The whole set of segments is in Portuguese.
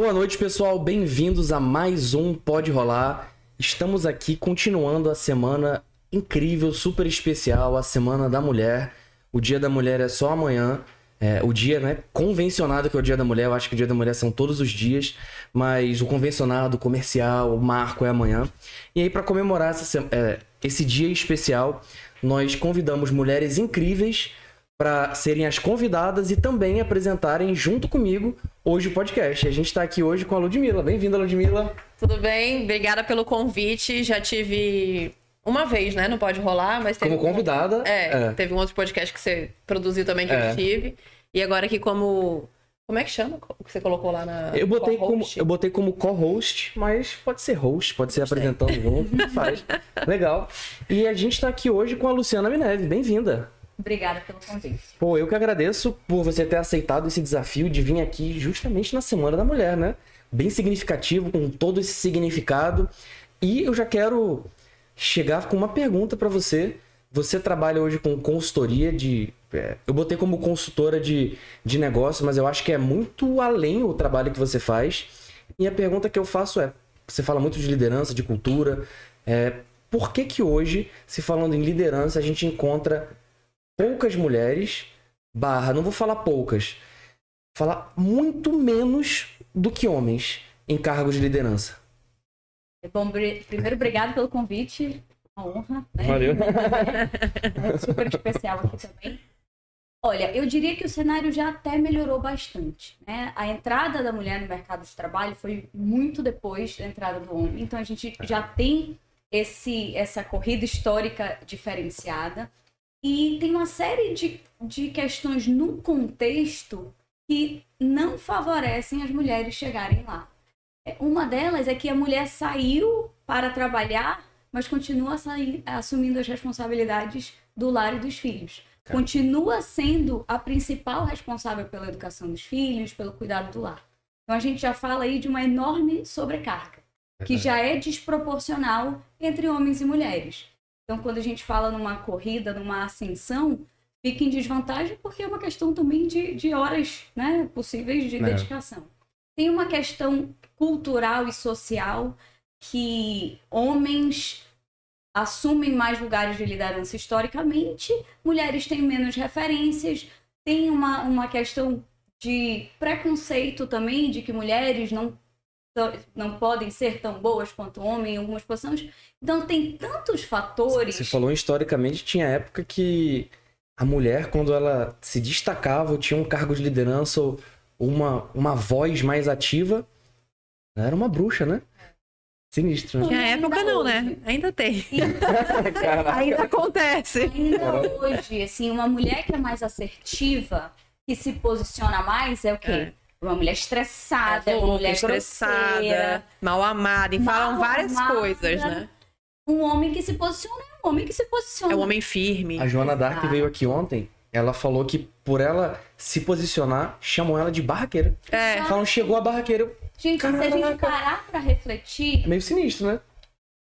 Boa noite, pessoal. Bem-vindos a mais um Pode Rolar. Estamos aqui continuando a semana incrível, super especial, a Semana da Mulher. O Dia da Mulher é só amanhã. É, o dia né, convencionado que é o Dia da Mulher, eu acho que o Dia da Mulher são todos os dias, mas o convencionado, o comercial, o marco é amanhã. E aí, para comemorar essa, é, esse dia especial, nós convidamos mulheres incríveis para serem as convidadas e também apresentarem junto comigo hoje o podcast. A gente está aqui hoje com a Ludmilla. Bem-vinda, Ludmilla. Tudo bem? Obrigada pelo convite. Já tive uma vez, né? Não pode rolar, mas teve. Como convidada. Um... É, é, teve um outro podcast que você produziu também que é. eu tive. E agora aqui como. Como é que chama o que você colocou lá na. Eu botei como, eu botei como co-host, mas pode ser host, pode ser apresentando junto, faz. Legal. E a gente está aqui hoje com a Luciana Mineve. Bem-vinda. Obrigada pelo convite. Pô, eu que agradeço por você ter aceitado esse desafio de vir aqui justamente na Semana da Mulher, né? Bem significativo, com todo esse significado. E eu já quero chegar com uma pergunta para você. Você trabalha hoje com consultoria de. É, eu botei como consultora de, de negócio, mas eu acho que é muito além o trabalho que você faz. E a pergunta que eu faço é: você fala muito de liderança, de cultura. É, por que que hoje, se falando em liderança, a gente encontra poucas mulheres, barra, não vou falar poucas, falar muito menos do que homens em cargos de liderança. Bom, primeiro, obrigado pelo convite. Uma honra. Né? Valeu. É super especial aqui também. Olha, eu diria que o cenário já até melhorou bastante. Né? A entrada da mulher no mercado de trabalho foi muito depois da entrada do homem. Então a gente já tem esse, essa corrida histórica diferenciada. E tem uma série de, de questões no contexto que não favorecem as mulheres chegarem lá. É, uma delas é que a mulher saiu para trabalhar, mas continua assumindo as responsabilidades do lar e dos filhos. Continua sendo a principal responsável pela educação dos filhos, pelo cuidado do lar. Então a gente já fala aí de uma enorme sobrecarga, que já é desproporcional entre homens e mulheres. Então, quando a gente fala numa corrida, numa ascensão, fica em desvantagem porque é uma questão também de, de horas né, possíveis de é. dedicação. Tem uma questão cultural e social que homens assumem mais lugares de liderança historicamente, mulheres têm menos referências, tem uma, uma questão de preconceito também, de que mulheres não não podem ser tão boas quanto homem em algumas posições. Então tem tantos fatores. Você falou historicamente, tinha época que a mulher, quando ela se destacava, ou tinha um cargo de liderança ou uma, uma voz mais ativa, era uma bruxa, né? Sinistro, né? Na época não, né? hoje. né? Ainda tem. ainda acontece. Ainda hoje, assim, uma mulher que é mais assertiva, que se posiciona mais, é o quê? É uma mulher estressada, é uma mulher estressada, grosseira, mal amada, e falam várias amada, coisas, né? Um homem que se posiciona é um homem que se posiciona. É um homem firme. A Joana Dark veio aqui ontem, ela falou que por ela se posicionar, chamam ela de barraqueira. É. Falam, chegou a barraqueira. Gente, Caraca. se a gente parar pra refletir... É meio sinistro, né?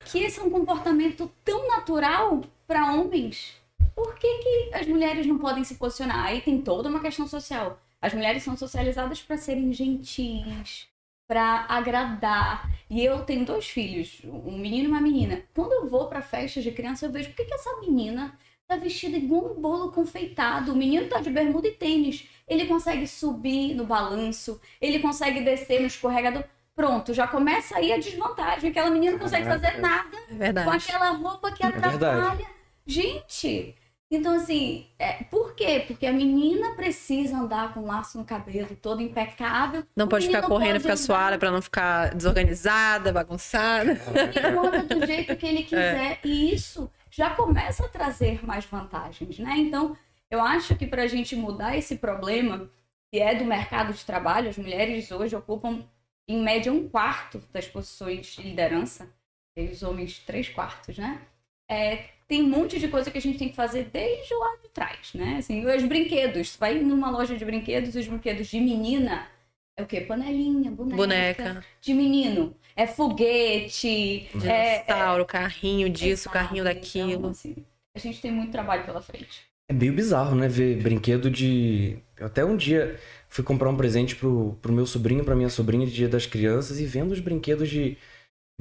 Que esse é um comportamento tão natural para homens. Por que, que as mulheres não podem se posicionar? Aí tem toda uma questão social. As mulheres são socializadas para serem gentis, para agradar. E eu tenho dois filhos, um menino e uma menina. Quando eu vou para festas de criança, eu vejo por que, que essa menina tá vestida igual um bolo confeitado. O menino tá de bermuda e tênis. Ele consegue subir no balanço, ele consegue descer no escorregador. Pronto, já começa aí a desvantagem. Aquela menina não consegue fazer nada é com aquela roupa que é atrapalha. Gente, então, assim, é, por quê? Porque a menina precisa andar com um laço no cabelo todo impecável. Não pode ficar correndo, ficar suada para não ficar desorganizada, bagunçada. Ele anda do jeito que ele é. quiser. É. E isso já começa a trazer mais vantagens, né? Então, eu acho que para a gente mudar esse problema, que é do mercado de trabalho, as mulheres hoje ocupam, em média, um quarto das posições de liderança. Eles homens, três quartos, né? É, tem um monte de coisa que a gente tem que fazer desde lá de trás, né? Assim, os brinquedos. Você vai numa loja de brinquedos, os brinquedos de menina é o quê? Panelinha, boneca. Boneca. De menino. É foguete. Dinossauro, é, é... carrinho disso, Exato. carrinho daquilo. Então, assim, a gente tem muito trabalho pela frente. É meio bizarro, né? Ver brinquedo de. Até um dia fui comprar um presente pro, pro meu sobrinho, pra minha sobrinha de Dia das Crianças e vendo os brinquedos de,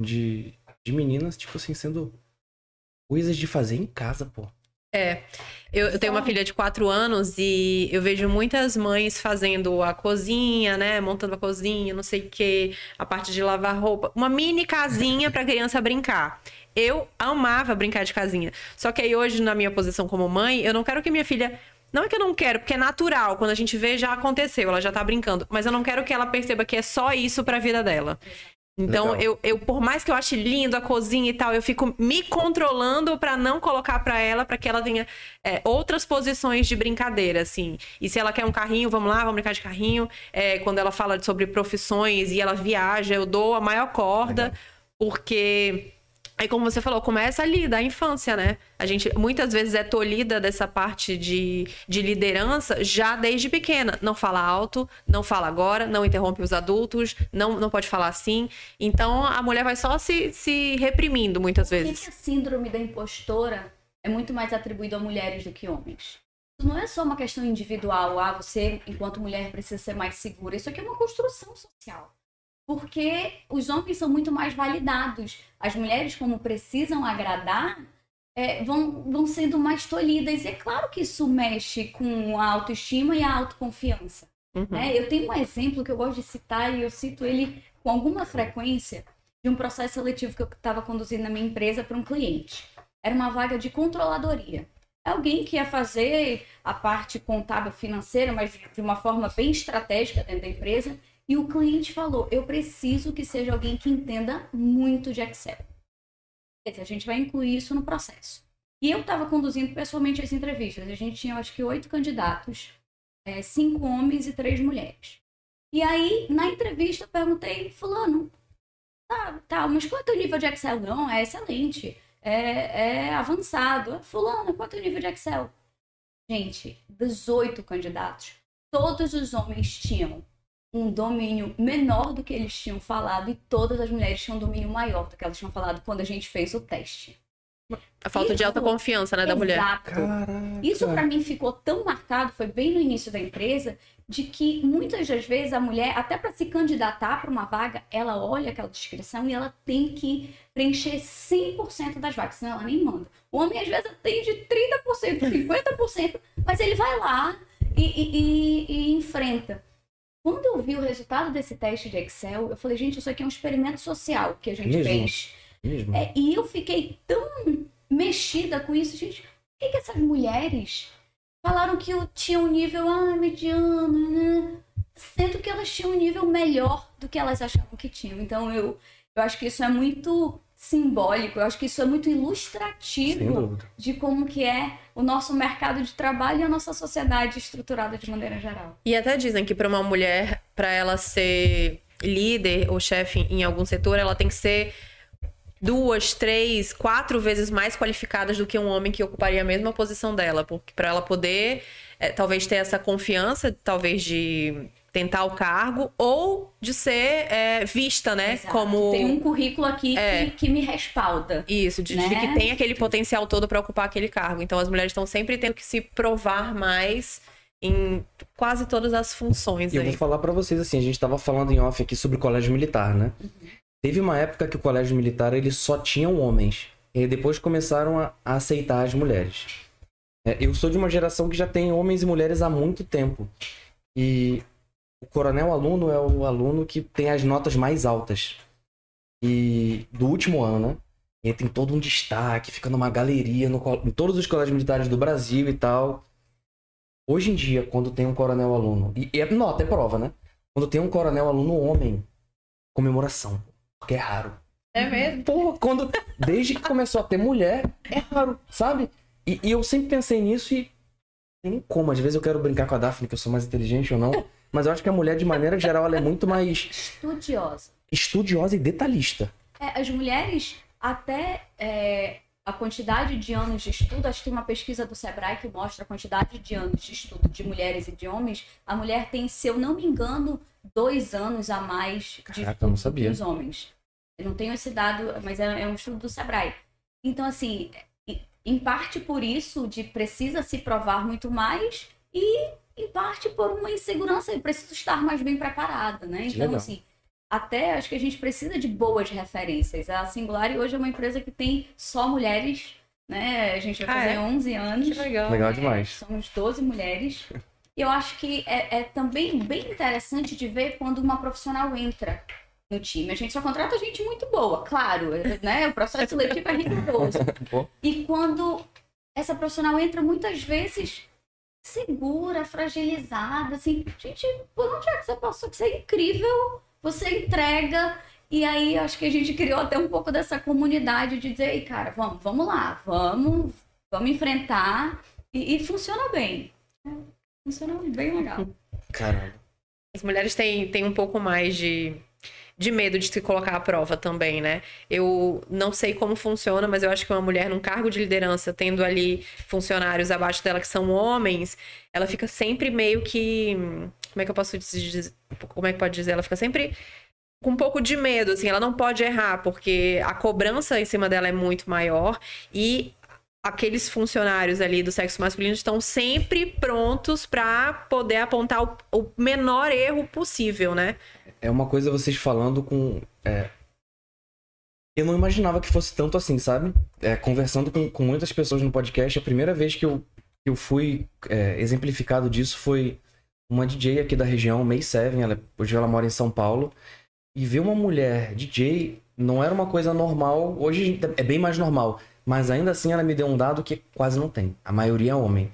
de, de meninas, tipo assim, sendo coisas de fazer em casa, pô. É. Eu, eu, tenho uma filha de quatro anos e eu vejo muitas mães fazendo a cozinha, né? Montando a cozinha, não sei o quê, a parte de lavar roupa. Uma mini casinha pra criança brincar. Eu amava brincar de casinha. Só que aí hoje, na minha posição como mãe, eu não quero que minha filha. Não é que eu não quero, porque é natural. Quando a gente vê, já aconteceu, ela já tá brincando. Mas eu não quero que ela perceba que é só isso pra vida dela. Então, eu, eu, por mais que eu ache lindo a cozinha e tal, eu fico me controlando para não colocar para ela, para que ela tenha é, outras posições de brincadeira, assim. E se ela quer um carrinho, vamos lá, vamos brincar de carrinho. É, quando ela fala sobre profissões e ela viaja, eu dou a maior corda, Legal. porque Aí, como você falou, começa ali, da infância, né? A gente muitas vezes é tolhida dessa parte de, de liderança já desde pequena. Não fala alto, não fala agora, não interrompe os adultos, não, não pode falar assim. Então, a mulher vai só se, se reprimindo muitas Por vezes. Por que a síndrome da impostora é muito mais atribuída a mulheres do que homens? Isso não é só uma questão individual. Ah, você, enquanto mulher, precisa ser mais segura. Isso aqui é uma construção social porque os homens são muito mais validados. As mulheres, como precisam agradar, é, vão, vão sendo mais tolhidas. E é claro que isso mexe com a autoestima e a autoconfiança. Uhum. Né? Eu tenho um exemplo que eu gosto de citar e eu cito ele com alguma frequência de um processo seletivo que eu estava conduzindo na minha empresa para um cliente. Era uma vaga de controladoria. Alguém que ia fazer a parte contábil financeira, mas de uma forma bem estratégica dentro da empresa e o cliente falou: eu preciso que seja alguém que entenda muito de Excel. A gente vai incluir isso no processo. E eu estava conduzindo pessoalmente as entrevistas. A gente tinha, acho que, oito candidatos, é, cinco homens e três mulheres. E aí, na entrevista, eu perguntei, fulano, tá, tá, mas qual é o teu nível de Excel? Não, é excelente, é, é avançado. Fulano, qual é o teu nível de Excel? Gente, dos oito candidatos, todos os homens tinham um domínio menor do que eles tinham falado e todas as mulheres tinham um domínio maior do que elas tinham falado quando a gente fez o teste. A falta Isso, de autoconfiança, né, da mulher. Exato. Isso para mim ficou tão marcado, foi bem no início da empresa, de que muitas das vezes a mulher, até para se candidatar para uma vaga, ela olha aquela descrição e ela tem que preencher 100% das vagas, senão ela nem manda. O homem às vezes atende 30%, 50%, mas ele vai lá e, e, e, e enfrenta. Quando eu vi o resultado desse teste de Excel, eu falei, gente, isso aqui é um experimento social que a gente Mesmo? fez. Mesmo? É, e eu fiquei tão mexida com isso, gente. Por que, que essas mulheres falaram que eu tinha um nível ah, mediano, né? Sendo que elas tinham um nível melhor do que elas achavam que tinham. Então eu, eu acho que isso é muito simbólico. Eu acho que isso é muito ilustrativo de como que é o nosso mercado de trabalho e a nossa sociedade estruturada de maneira geral. E até dizem que para uma mulher, para ela ser líder ou chefe em algum setor, ela tem que ser duas, três, quatro vezes mais qualificadas do que um homem que ocuparia a mesma posição dela, porque para ela poder é, talvez ter essa confiança, talvez de tentar o cargo ou de ser é, vista, né? Exato. Como tem um currículo aqui é, que, que, me respalda. Isso, de, né? de que tem aquele potencial todo para ocupar aquele cargo. Então as mulheres estão sempre tendo que se provar mais em quase todas as funções. E eu vou falar para vocês assim, a gente estava falando em off aqui sobre o colégio militar, né? Uhum. Teve uma época que o colégio militar ele só tinha homens. E depois começaram a, a aceitar as mulheres. É, eu sou de uma geração que já tem homens e mulheres há muito tempo. E o coronel aluno é o aluno que tem as notas mais altas. E do último ano, né? Ele tem todo um destaque, fica numa galeria no, em todos os colégios militares do Brasil e tal. Hoje em dia, quando tem um coronel aluno, e, e é nota, é prova, né? Quando tem um coronel aluno homem, comemoração. Porque é raro. É mesmo? Porra, quando. Desde que começou a ter mulher, é raro, sabe? E, e eu sempre pensei nisso e. Tem como, às vezes eu quero brincar com a Daphne, que eu sou mais inteligente ou não. Mas eu acho que a mulher, de maneira geral, ela é muito mais. Estudiosa. Estudiosa e detalhista. É, as mulheres, até é, a quantidade de anos de estudo, acho que tem uma pesquisa do Sebrae que mostra a quantidade de anos de estudo de mulheres e de homens. A mulher tem, se eu não me engano, dois anos a mais de Caraca, estudo que os homens. Eu não tenho esse dado, mas é, é um estudo do Sebrae. Então, assim, em parte por isso, de precisa se provar muito mais, e em parte por uma insegurança, eu preciso estar mais bem preparada, né? Então, Legal. assim, até acho que a gente precisa de boas referências. A Singular hoje é uma empresa que tem só mulheres, né? A gente vai Ah, fazer é? 11 anos. Que legal. Legal É, demais. somos 12 mulheres. E eu acho que é, é também bem interessante de ver quando uma profissional entra no time. A gente só contrata gente muito boa, claro, né? O processo seletivo é rigoroso. E quando essa profissional entra, muitas vezes segura, fragilizada, assim, gente, por onde é que você passou? Que você é incrível, você entrega. E aí, acho que a gente criou até um pouco dessa comunidade de dizer, "Ei, cara, vamos, vamos lá, vamos, vamos enfrentar. E, e funciona bem. Funciona bem legal. caramba. As mulheres têm, têm um pouco mais de, de medo de se colocar à prova também, né? Eu não sei como funciona, mas eu acho que uma mulher num cargo de liderança, tendo ali funcionários abaixo dela que são homens, ela fica sempre meio que. Como é que eu posso dizer? Como é que pode dizer? Ela fica sempre com um pouco de medo, assim, ela não pode errar, porque a cobrança em cima dela é muito maior e aqueles funcionários ali do sexo masculino estão sempre prontos para poder apontar o, o menor erro possível, né? É uma coisa vocês falando com. é, Eu não imaginava que fosse tanto assim, sabe? É, conversando com, com muitas pessoas no podcast, a primeira vez que eu, que eu fui é, exemplificado disso foi uma DJ aqui da região, May Seven. Ela, hoje ela mora em São Paulo. E ver uma mulher DJ não era uma coisa normal. Hoje é bem mais normal. Mas ainda assim ela me deu um dado que quase não tem. A maioria é homem.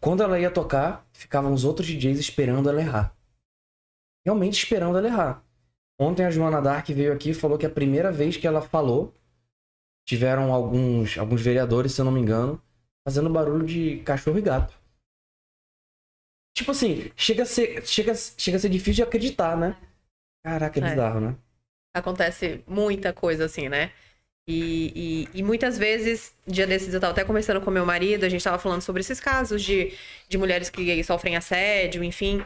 Quando ela ia tocar, ficavam os outros DJs esperando ela errar realmente esperando ela errar. Ontem a Joana Dark veio aqui e falou que a primeira vez que ela falou, tiveram alguns, alguns vereadores, se eu não me engano, fazendo barulho de cachorro e gato. Tipo assim, chega a ser, chega, chega a ser difícil de acreditar, né? Caraca, é É. bizarro, né? Acontece muita coisa assim, né? E, e, e muitas vezes, dia desses eu tava até conversando com meu marido, a gente tava falando sobre esses casos de, de mulheres que sofrem assédio, enfim.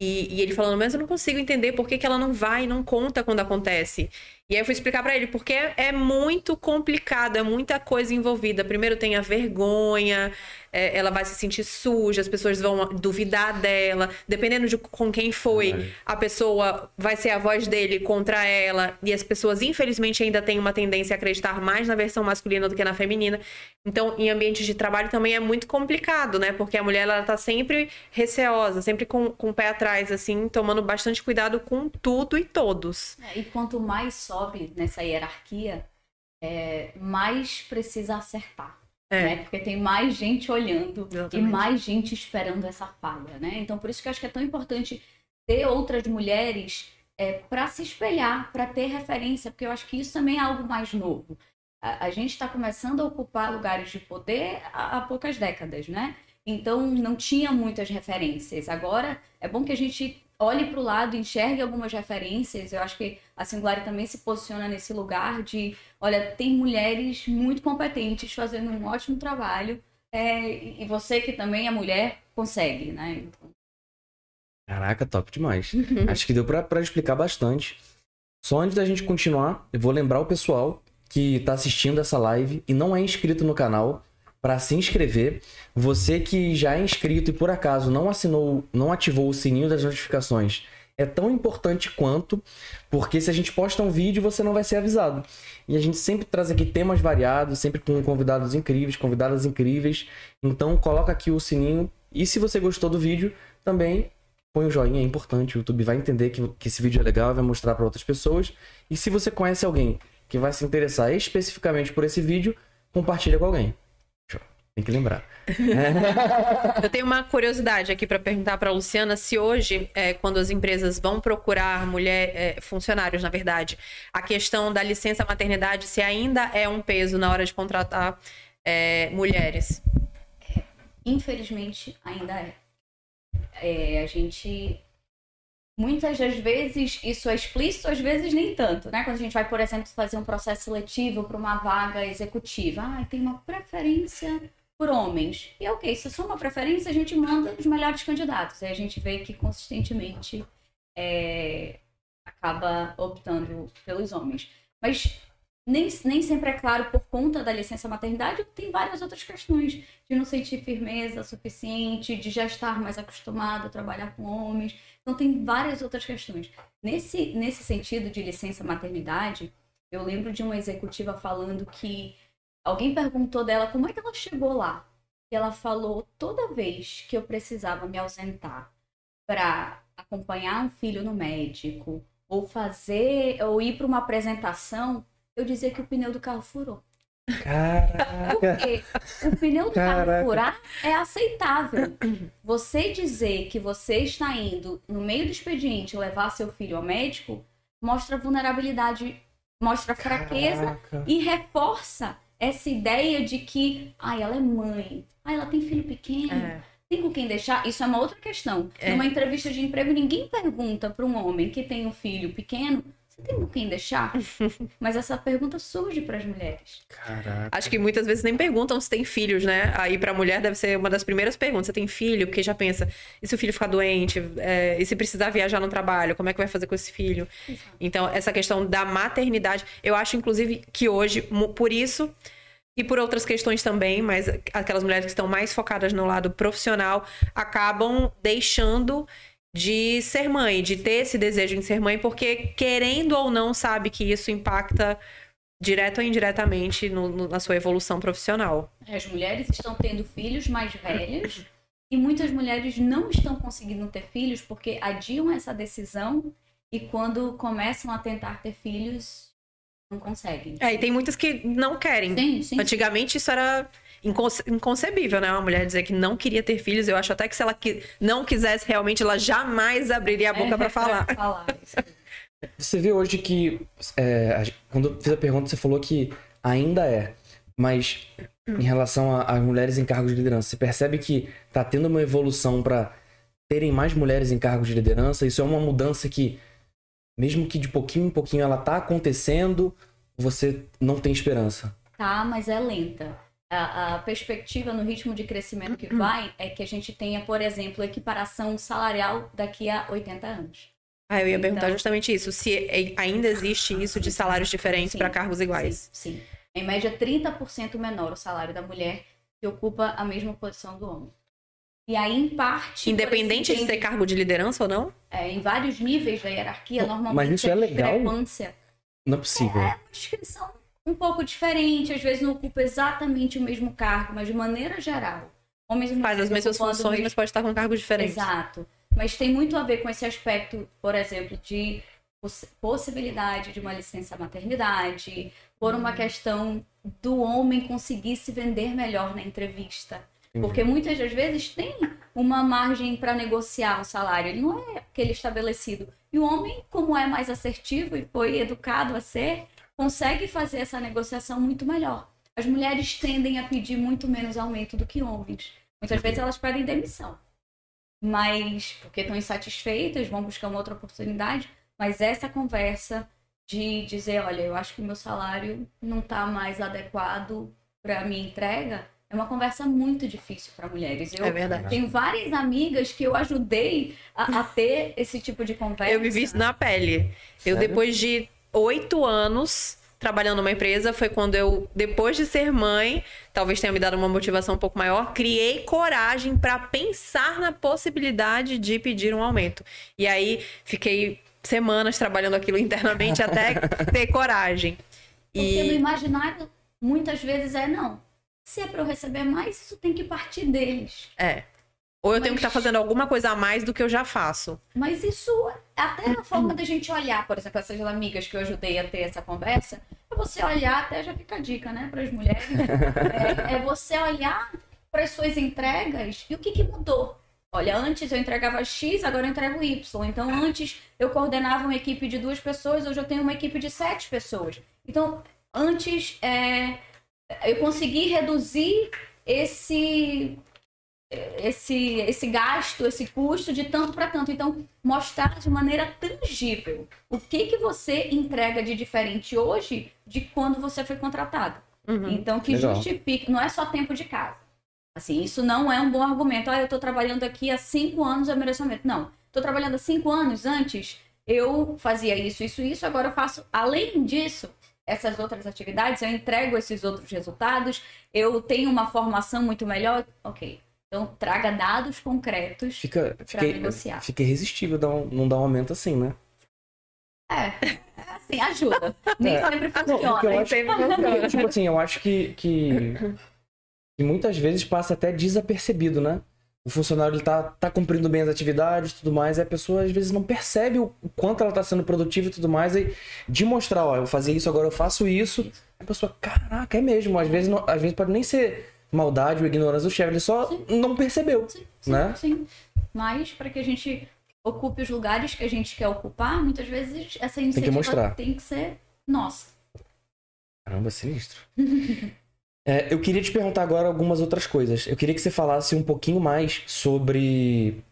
E, e ele falando, mas eu não consigo entender por que, que ela não vai não conta quando acontece. E aí eu fui explicar pra ele, porque é, muito complicado, é muita coisa envolvida. Primeiro tem a vergonha, é, ela vai se sentir suja, as pessoas vão duvidar dela, dependendo de com quem foi, a pessoa vai ser a voz dele contra ela, e as pessoas, infelizmente, ainda têm uma tendência a acreditar mais na versão masculina do que na feminina. Então, em ambientes de trabalho também é muito complicado, né? Porque a mulher, ela tá sempre receosa, sempre com, com o pé atrás, assim, tomando bastante cuidado com tudo e todos. É, E quanto mais sobe nessa hierarquia, é, mais precisa acertar. É. né? Porque tem mais gente olhando e mais gente esperando essa falha, né? Então, por isso que eu acho que é tão importante ter outras mulheres para se espelhar, para ter referência, porque eu acho que isso também é algo mais novo. A, a gente está começando a ocupar lugares de poder há, há poucas décadas, né? Então, não tinha muitas referências. Agora, é bom que a gente olhe para o lado, enxergue algumas referências. Eu acho que a Singular também se posiciona nesse lugar de, olha, tem mulheres muito competentes fazendo um ótimo trabalho é, e você que também é mulher consegue, né? Então, Caraca, top demais. Acho que deu pra explicar bastante. Só antes da gente continuar, eu vou lembrar o pessoal que tá assistindo essa live e não é inscrito no canal para se inscrever. Você que já é inscrito e por acaso não assinou, não ativou o sininho das notificações, é tão importante quanto, porque se a gente posta um vídeo, você não vai ser avisado. E a gente sempre traz aqui temas variados, sempre com convidados incríveis, convidadas incríveis. Então coloca aqui o sininho e se você gostou do vídeo, também põe o joinha, é importante. O YouTube vai entender que, que esse vídeo é legal vai mostrar para outras pessoas. E se você conhece alguém que vai se interessar especificamente por esse vídeo, compartilha com alguém. Tem que lembrar. Eu tenho uma curiosidade aqui para perguntar para a Luciana se hoje, é, quando as empresas vão procurar mulher, é, funcionários, na verdade, a questão da licença maternidade, se ainda é um peso na hora de contratar é, mulheres. infelizmente, ainda é. É, A gente. Muitas das vezes isso é explícito, às vezes nem tanto, né? Quando a gente vai, por exemplo, fazer um processo seletivo para uma vaga executiva, ah, tem uma preferência por homens. E ok, se for uma preferência, a gente manda os melhores candidatos. Aí a gente vê que consistentemente é, acaba optando pelos homens. Mas nem, nem sempre é claro por conta da licença maternidade, tem várias outras questões de não sentir firmeza suficiente, de já estar mais acostumado a trabalhar com homens. Então tem várias outras questões. Nesse, nesse sentido de licença maternidade, eu lembro de uma executiva falando que alguém perguntou dela como é que ela chegou lá. E ela falou: toda vez que eu precisava me ausentar para acompanhar um filho no médico, ou fazer, ou ir para uma apresentação, eu dizia que o pneu do carro furou. Caraca. Porque o pneu do Caraca. carro furar é aceitável. Você dizer que você está indo no meio do expediente levar seu filho ao médico mostra vulnerabilidade, mostra fraqueza Caraca. e reforça essa ideia de que, ai, ela é mãe, ai, ela tem filho pequeno, É. tem com quem deixar. Isso é uma outra questão. É. Numa entrevista de emprego, ninguém pergunta para um homem que tem um filho pequeno, tem com quem deixar? Mas essa pergunta surge para as mulheres. Caraca. Acho que muitas vezes nem perguntam se tem filhos, né? Aí pra mulher deve ser uma das primeiras perguntas. Você tem filho? Porque já pensa, e se o filho ficar doente? É, e se precisar viajar no trabalho? Como é que vai fazer com esse filho? Então, essa questão da maternidade, eu acho, inclusive, que hoje, por isso, e por outras questões também, mas aquelas mulheres que estão mais focadas no lado profissional acabam deixando de ser mãe, de ter esse desejo em ser mãe, porque querendo ou não sabe que isso impacta direto ou indiretamente no- no- na sua evolução profissional. As mulheres estão tendo filhos mais velhos e muitas mulheres não estão conseguindo ter filhos porque adiam essa decisão e quando começam a tentar ter filhos, não conseguem. É, e tem muitas que não querem. Sim, sim. Antigamente isso era inconce- inconcebível, né? Uma mulher dizer que não queria ter filhos. Eu acho até que se ela qui- não quisesse realmente, ela jamais abriria a boca pra falar. Pra falar isso. Você vê hoje que. é, quando eu fiz a pergunta, você falou que ainda é. Mas em relação às mulheres em cargos de liderança, você percebe que tá tendo uma evolução para terem mais mulheres em cargos de liderança? Isso é uma mudança que, mesmo que de pouquinho em pouquinho ela tá acontecendo, você não tem esperança. Tá, mas é lenta. A, a perspectiva no ritmo de crescimento que vai é que a gente tenha, por exemplo, equiparação salarial daqui a 80 anos. Ah, eu ia perguntar Então- justamente isso. Se é- ainda existe isso de salários diferentes para cargos iguais. Sim, sim. Em média, 30% menor o salário da mulher que ocupa a mesma posição do homem. E aí, em parte. Independente por de ser cargo de liderança ou não? é, em vários níveis da hierarquia, Mas normalmente isso é legal? Não é possível. uma descrição um pouco diferente, às vezes não ocupa exatamente o mesmo cargo, mas de maneira geral. Homens e Faz as mesmas funções, mesmo mas pode estar com cargos diferentes. Exato. Mas tem muito a ver com esse aspecto, por exemplo, de poss- possibilidade de uma licença maternidade, por Uhum. uma questão do homem conseguir se vender melhor na entrevista. Entendi. Porque muitas das vezes tem uma margem para negociar o salário, ele não é aquele estabelecido. E o homem, como é mais assertivo e foi educado a ser, consegue fazer essa negociação muito melhor. As mulheres tendem a pedir muito menos aumento do que homens. Muitas vezes elas pedem demissão. Mas, porque estão insatisfeitas, vão buscar uma outra oportunidade. Mas essa conversa de dizer, olha, eu acho que o meu salário não está mais adequado para a minha entrega, é uma conversa muito difícil para mulheres. Eu É verdade. tenho várias amigas que eu ajudei a, a ter esse tipo de conversa. Eu vivi isso na pele. Eu, Sério? depois de oito anos trabalhando numa empresa, foi quando eu, depois de ser mãe, talvez tenha me dado uma motivação um pouco maior, criei coragem para pensar na possibilidade de pedir um aumento. E aí fiquei semanas trabalhando aquilo internamente até ter coragem. Porque no E imaginário, muitas vezes é não. Se é para eu receber mais, isso tem que partir deles. é. Ou eu tenho que Mas- estar fazendo alguma coisa a mais do que eu já faço. Mas isso, até a forma da gente olhar, por exemplo, essas amigas que eu ajudei a ter essa conversa, é você olhar, até já fica a dica, né, para as mulheres, é, é você olhar para as suas entregas e o que, que mudou. Olha, antes eu entregava X, agora eu entrego Y. Então, antes eu coordenava uma equipe de duas pessoas, hoje eu tenho uma equipe de sete pessoas. Então, antes é, eu consegui reduzir esse esse, esse gasto, esse custo de tanto para tanto. Então, mostrar de maneira tangível o que, que você entrega de diferente hoje de quando você foi contratado. Uhum. Então, que Legal. justifique, não é só tempo de casa. Assim, isso não é um bom argumento. Ah, eu estou trabalhando aqui há cinco anos, eu mereço aumento. Não, estou trabalhando há cinco anos. Antes, eu fazia isso, isso, isso, agora eu faço. Além disso, essas outras atividades, eu entrego esses outros resultados, eu tenho uma formação muito melhor, ok. Então, traga dados concretos Fica, para fica, negociar. fica irresistível dar um- não dar um aumento assim, né? É, assim, ajuda. Nem É. sempre Não, funciona. porque eu acho, sempre tipo assim, eu acho que, que, que muitas vezes passa até desapercebido, né? O funcionário ele tá, tá cumprindo bem as atividades e tudo mais, e a pessoa às vezes não percebe o o quanto ela tá sendo produtiva e tudo mais, e de mostrar, ó, eu fazia isso, agora eu faço isso, a pessoa, caraca, é mesmo. Às vezes, não- às vezes pode nem ser maldade ou ignorância do chefe, ele só não percebeu, Sim, sim, né? sim. Mas para que a gente ocupe os lugares que a gente quer ocupar, muitas vezes essa iniciativa mostrar. tem que ser nossa. Caramba, sinistro. É, eu queria te perguntar agora algumas outras coisas. Eu queria que você falasse um pouquinho mais sobre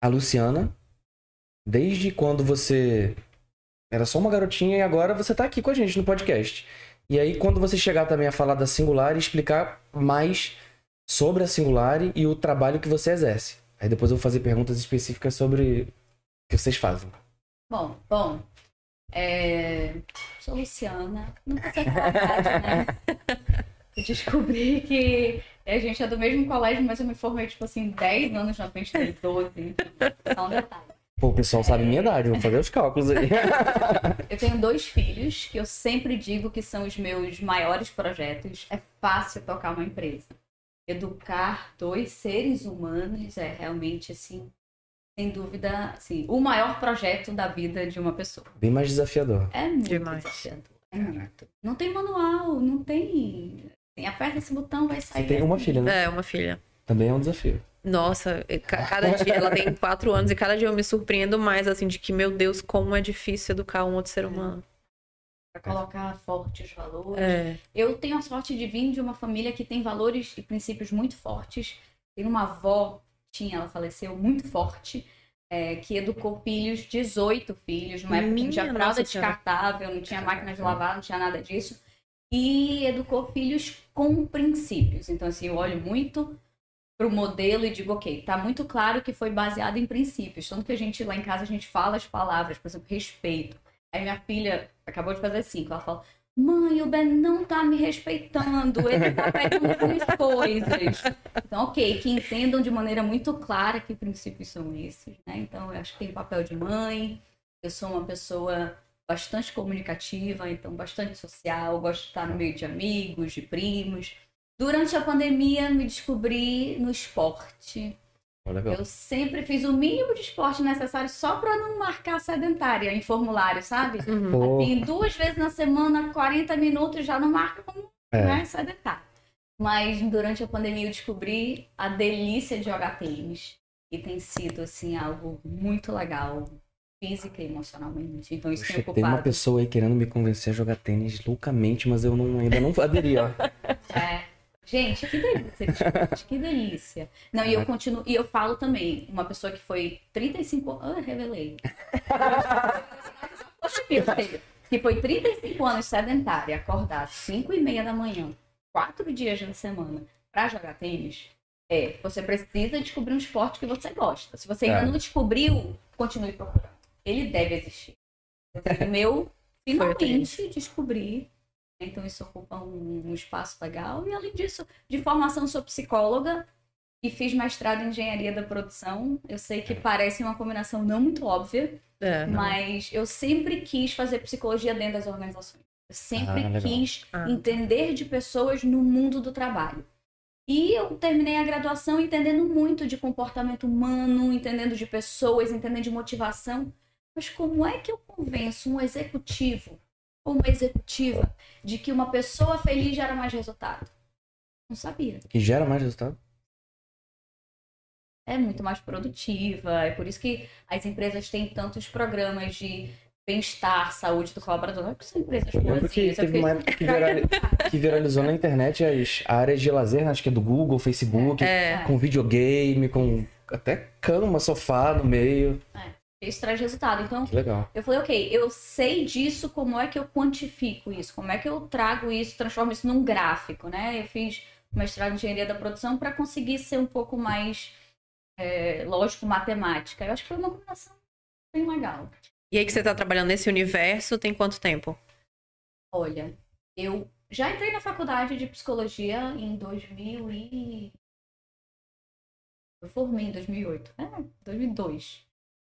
a Luciana. Desde quando você era só uma garotinha e agora você tá aqui com a gente no podcast. E aí, quando você chegar também a falar da Singular e explicar mais sobre a Singular e o trabalho que você exerce. Aí depois eu vou fazer perguntas específicas sobre o que vocês fazem. Bom, bom. É... Sou Luciana. Não precisa falar né? Eu descobri que a gente é do mesmo colégio, mas eu me formei, tipo assim, 10 anos na frente dele, 12. Então, só um detalhe. Pô, o pessoal sabe minha idade, vou fazer os cálculos aí. Eu tenho dois filhos que eu sempre digo que são os meus maiores projetos. É fácil tocar uma empresa. Educar dois seres humanos é realmente, assim, sem dúvida, assim, o maior projeto da vida de uma pessoa. Bem mais desafiador. É muito Demais. desafiador. É muito. Não tem manual, não tem. Assim, aperta esse botão, vai sair. Você tem uma assim. filha, né? É, uma filha. Também é um desafio. Nossa, ca- cada dia, ela tem quatro anos e cada dia eu me surpreendo mais, assim, de que, meu Deus, como é difícil educar um outro ser humano. Pra colocar fortes valores. É. Eu tenho a sorte de vir de uma família que tem valores e princípios muito fortes. Tem uma avó, tinha, ela faleceu, muito forte, é, que educou filhos, 18 filhos, numa época que não Minha tinha fralda descartável, não tinha máquina de lavar, não tinha nada disso. E educou filhos com princípios. Então, assim, eu olho muito pro modelo e digo, ok, tá muito claro que foi baseado em princípios. Tanto que a gente, lá em casa, a gente fala as palavras, por exemplo, respeito. Aí minha filha acabou de fazer cinco, ela fala, Mãe, o Ben não tá me respeitando, ele tá pegando as coisas. Então, ok, que entendam de maneira muito clara que princípios são esses, né? Então, eu acho que tem o papel de mãe, eu sou uma pessoa bastante comunicativa, então bastante social, gosto de estar no meio de amigos, de primos. Durante a pandemia, me descobri no esporte. Legal. Eu sempre fiz o mínimo de esporte necessário só para não marcar sedentária em formulário, sabe? Uhum. Pô, Assim, duas vezes na semana, 40 minutos, já não marca como é. né, sedentário. Mas durante a pandemia eu descobri a delícia de jogar tênis. E tem sido, assim, algo muito legal, física e emocionalmente. Então isso tem Poxa, tem uma ocupado. pessoa aí querendo me convencer a jogar tênis loucamente, mas eu não, ainda não aderi, ó. É. Gente, que delícia, gente, que delícia. Não, e eu continuo, e eu falo também, uma pessoa que foi 35 anos, ah, revelei. Que foi 35 anos sedentária, acordar às 5 e meia da manhã, quatro dias na semana, pra jogar tênis, é, você precisa descobrir um esporte que você gosta. Se você ainda É. não descobriu, continue procurando. Ele deve existir. O meu, finalmente, descobri então isso ocupa um, um espaço legal. E além disso, de formação sou psicóloga e fiz mestrado em engenharia da produção. Eu sei que parece uma combinação não muito óbvia, É. mas eu sempre quis fazer psicologia dentro das organizações. Eu sempre Ah, quis Ah. entender de pessoas no mundo do trabalho. E eu terminei a graduação entendendo muito de comportamento humano, entendendo de pessoas, entendendo de motivação. Mas como é que eu convenço um executivo uma executiva de que uma pessoa feliz gera mais resultado? Não sabia. Que gera mais resultado. É muito mais produtiva. É por isso que as empresas têm tantos programas de bem-estar, saúde do colaborador. Não é porque são empresas lembro que é teve uma época que, virali- que viralizou na internet as áreas de lazer, acho que é do Google, Facebook, É. com videogame, com até cama, sofá no meio. Isso traz resultado. Então. Eu falei, ok, eu sei disso, como é que eu quantifico isso? Como é que eu trago isso, transformo isso num gráfico, né? Eu fiz mestrado em engenharia da produção para conseguir ser um pouco mais, é, lógico, matemática. Eu acho que foi uma combinação bem legal. E aí que você tá trabalhando nesse universo tem quanto tempo? Olha, eu já entrei na faculdade de psicologia em 2000 e... Eu formei em 2008, é, 2002.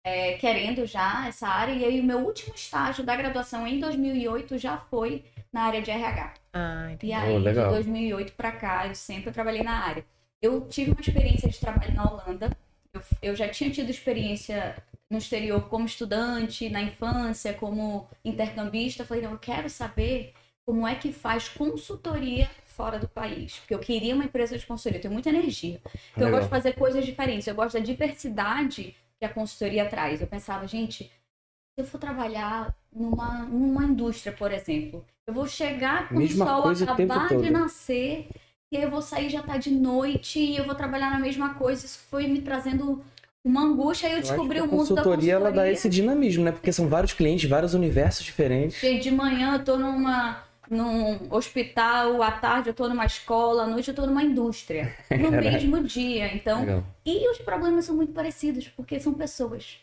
É, querendo já essa área, e aí o meu último estágio da graduação em 2008 já foi na área de RH. Ah, entendi. E aí, Oh, de legal. 2008 pra cá, eu sempre trabalhei na área. Eu tive uma experiência de trabalho na Holanda. Eu, eu já tinha tido experiência no exterior como estudante, na infância, como intercambista. Eu falei, não, eu quero saber como é que faz consultoria fora do país. Porque eu queria uma empresa de consultoria, eu tenho muita energia. Então eu Legal. gosto de fazer coisas diferentes, eu gosto da diversidade que a consultoria traz. Eu pensava, gente, se eu for trabalhar numa, numa indústria, por exemplo, eu vou chegar quando Mesma o sol coisa o acabar de nascer, e aí eu vou sair já tá de noite, e eu vou trabalhar na mesma coisa. Isso foi me trazendo uma angústia, aí eu Eu descobri o mundo da consultoria, consultoria. ela dá esse dinamismo, né? Porque são vários clientes, vários universos diferentes. Porque de manhã eu tô numa, num hospital, à tarde eu tô numa escola, à noite eu tô numa indústria. No Caraca. mesmo dia. Então, Legal. E os problemas são muito parecidos, porque são pessoas.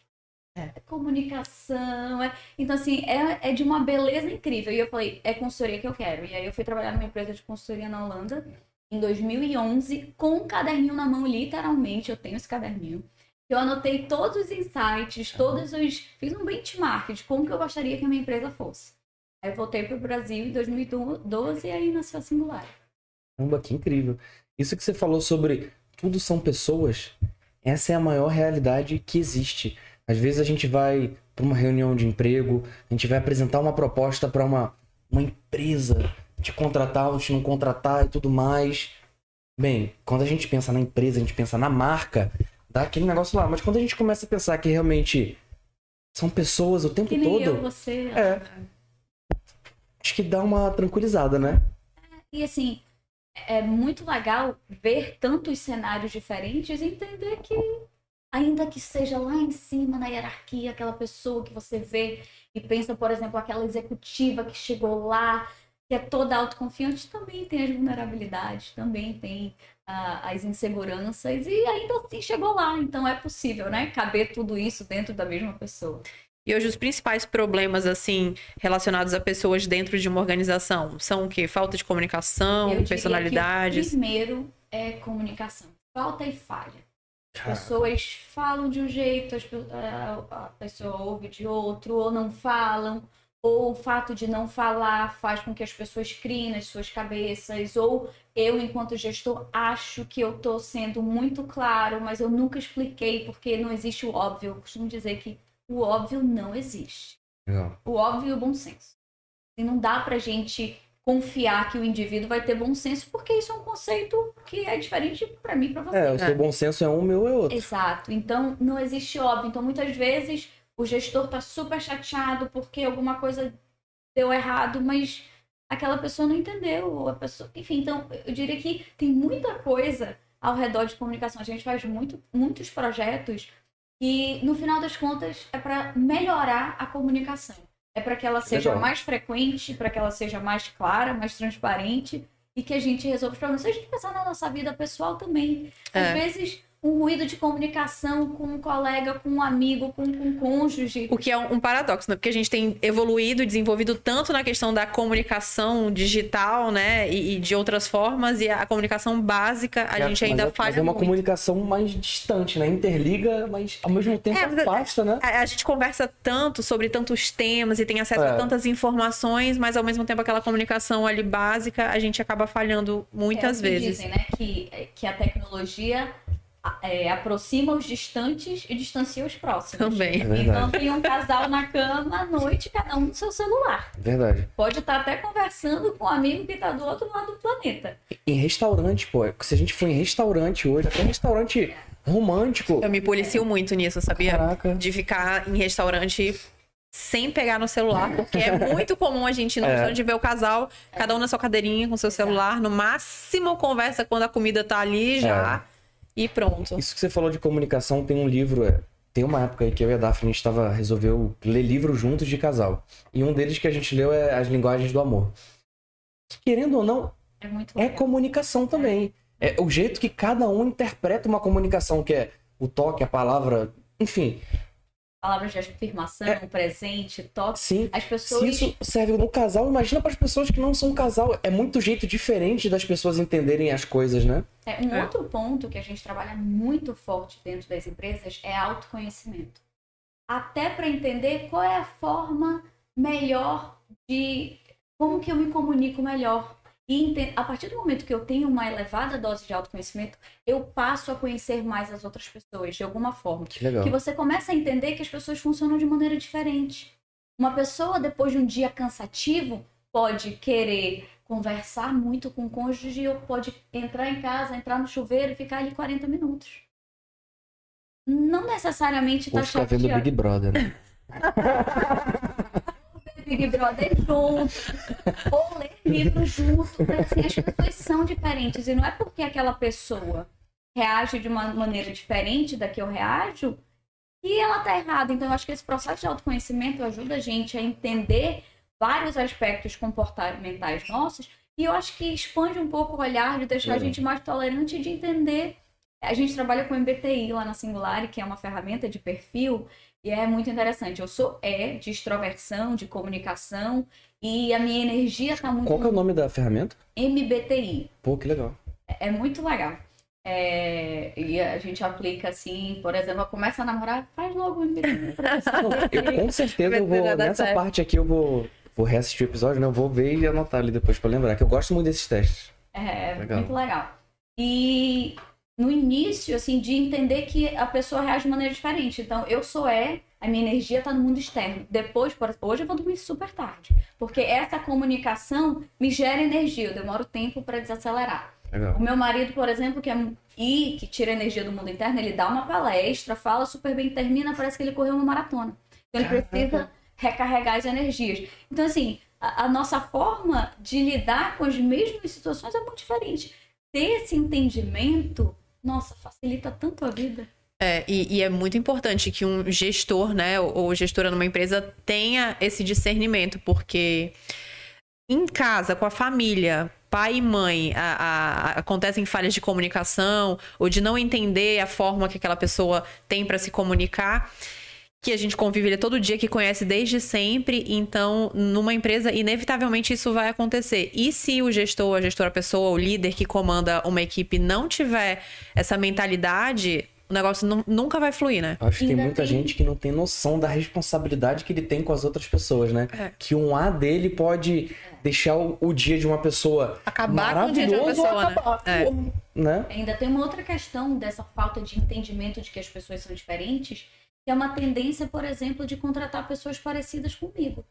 É. comunicação. é- Então, assim, é, é de uma beleza incrível. E eu falei, é consultoria que eu quero. E aí eu fui trabalhar numa empresa de consultoria na Holanda em 2011, com um caderninho na mão, literalmente. Eu tenho esse caderninho. Eu anotei todos os insights, todos os. Fiz um benchmark de como que eu gostaria que a minha empresa fosse. Aí eu voltei para o Brasil em 2012 e aí nasceu a Singular. Caramba, que incrível. Isso que você falou sobre tudo são pessoas, essa é a maior realidade que existe. Às vezes a gente vai para uma reunião de emprego, a gente vai apresentar uma proposta para uma, uma empresa te contratar ou te não contratar e tudo mais. Bem, quando a gente pensa na empresa, a gente pensa na marca, dá aquele negócio lá. Mas quando a gente começa a pensar que realmente são pessoas o tempo Que todo, eu, você. é. Acho que dá uma tranquilizada, né? E assim, é muito legal ver tantos cenários diferentes e entender que, ainda que seja lá em cima na hierarquia, aquela pessoa que você vê e pensa, por exemplo, aquela executiva que chegou lá, que é toda autoconfiante, também tem as vulnerabilidades, também tem ah, as inseguranças e ainda assim chegou lá. Então é possível, né? Caber tudo isso dentro da mesma pessoa. E hoje os principais problemas, assim, relacionados a pessoas dentro de uma organização são o quê? Falta de comunicação, Eu diria que personalidades. o primeiro é comunicação. Falta e falha. As pessoas falam de um jeito, a pessoa ouve de outro, ou não falam, ou o fato de não falar faz com que as pessoas criem nas suas cabeças, ou eu, enquanto gestor, acho que eu estou sendo muito claro, mas eu nunca expliquei porque não existe o óbvio. Eu costumo dizer que o óbvio não existe Legal. o óbvio e o bom senso. E não dá pra gente confiar que o indivíduo vai ter bom senso, porque isso é um conceito que é diferente pra mim e pra você. É, o seu bom senso é um, o meu é outro. Exato. Então, não existe óbvio. Então, muitas vezes, o gestor tá super chateado porque alguma coisa deu errado, mas aquela pessoa não entendeu. ou A pessoa... Enfim, então, eu diria que tem muita coisa ao redor de comunicação. A gente faz muito, muitos projetos e, no final das contas, é para melhorar a comunicação. É para que ela seja Legal. mais frequente, para que ela seja mais clara, mais transparente e que a gente resolva os problemas. Se a gente pensar na nossa vida pessoal também, às É. vezes um ruído de comunicação com um colega, com um amigo, com, com um cônjuge. O que é um paradoxo, né? Porque a gente tem evoluído e desenvolvido tanto na questão da comunicação digital, né? E, e de outras formas, e a, comunicação básica, a É, gente mas ainda é, mas falha é uma muito. comunicação mais distante, né? Interliga, mas ao mesmo tempo É, mas- afasta, né? A, a gente conversa tanto sobre tantos temas e tem acesso É. a tantas informações, mas ao mesmo tempo aquela comunicação ali básica, a gente acaba falhando muitas É vezes. Dizem, né, que, que a tecnologia é, aproxima os distantes e distancia os próximos. Também. É. Então tem um casal na cama à noite, cada um no seu celular. Verdade. Pode estar até conversando com um amigo que está do outro lado do planeta. Em restaurante, pô. Se a gente for em restaurante hoje, até restaurante romântico. Eu me policio muito nisso, sabia? Caraca. De ficar em restaurante sem pegar no celular, porque é muito comum a gente no É. restaurante ver o casal, cada um na sua cadeirinha com seu celular, no máximo conversa quando a comida tá ali já e pronto. Isso que você falou de comunicação, tem um livro. é, Tem uma época aí que eu e a Daphne a gente tava, resolveu ler livros juntos de casal. E um deles que a gente leu é As Linguagens do Amor. Querendo ou não, É muito é comunicação também. É o jeito que cada um interpreta uma comunicação, que é o toque, a palavra, enfim. Palavras de afirmação, é. presente, toque. Sim. As pessoas. Se isso serve no casal, imagina para as pessoas que não são casal. É muito jeito diferente das pessoas entenderem as coisas, né? É, um é. outro ponto que a gente trabalha muito forte dentro das empresas é autoconhecimento. Até para entender qual é a forma melhor de. Como que eu me comunico melhor e a partir do momento que eu tenho uma elevada dose de autoconhecimento, eu passo a conhecer mais as outras pessoas, de alguma forma. Que legal. Que você começa a entender que as pessoas funcionam de maneira diferente. Uma pessoa, depois de um dia cansativo, pode querer conversar muito com o cônjuge ou pode entrar em casa, entrar no chuveiro e ficar ali 40 minutos. Não necessariamente tá Ou ficar vendo Big Brother, né? Big Brother junto, ou ler livro junto. Né? Assim, as pessoas são diferentes. E não é porque aquela pessoa reage de uma maneira diferente da que eu reajo que ela tá errada. Então, eu acho que esse processo de autoconhecimento ajuda a gente a entender vários aspectos comportamentais nossos. E eu acho que expande um pouco o olhar de deixar a gente mais tolerante de entender. A gente trabalha com MBTI lá na Singular, que é uma ferramenta de perfil e é muito interessante. Eu sou E de extroversão, de comunicação, e a minha energia está muito. Qual que é o nome da ferramenta? MBTI. Pô, que legal. É, é muito legal. É, e a gente aplica assim, por exemplo, começa a namorar, faz logo o MBTI. eu, com certeza eu vou, nessa certo. parte aqui eu vou, vou reassistir o episódio, né? Eu vou ver e anotar ali depois para lembrar, que eu gosto muito desses testes. É, legal. muito legal. E no início, assim, de entender que a pessoa reage de maneira diferente. Então, eu sou é, a minha energia está no mundo externo. Depois, por... hoje eu vou dormir super tarde, porque essa comunicação me gera energia, eu demoro tempo para desacelerar. Legal. O meu marido, por exemplo, que é e que tira energia do mundo interno, ele dá uma palestra, fala super bem, termina, parece que ele correu uma maratona. Então, ele precisa recarregar as energias. Então, assim, a, a nossa forma de lidar com as mesmas situações é muito diferente. Ter esse entendimento nossa, facilita tanto a vida. É, e, e, é muito importante que um gestor, né, ou gestora numa empresa tenha esse discernimento, porque em casa, com a família, pai e mãe, a, a, acontecem falhas de comunicação ou de não entender a forma que aquela pessoa tem para se comunicar que a gente convive todo dia, que conhece desde sempre, então numa empresa inevitavelmente isso vai acontecer. E se o gestor, a gestora, a pessoa, o líder que comanda uma equipe não tiver essa mentalidade, o negócio nunca vai fluir, né? Acho que tem muita tem... gente que não tem noção da responsabilidade que ele tem com as outras pessoas, né? É. Que um A dele pode deixar o, o, dia de uma pessoa acabar com o dia de uma pessoa, né? acabar, né? É. né? Ainda tem uma outra questão dessa falta de entendimento de que as pessoas são diferentes, que é uma tendência, por exemplo, de contratar pessoas parecidas comigo.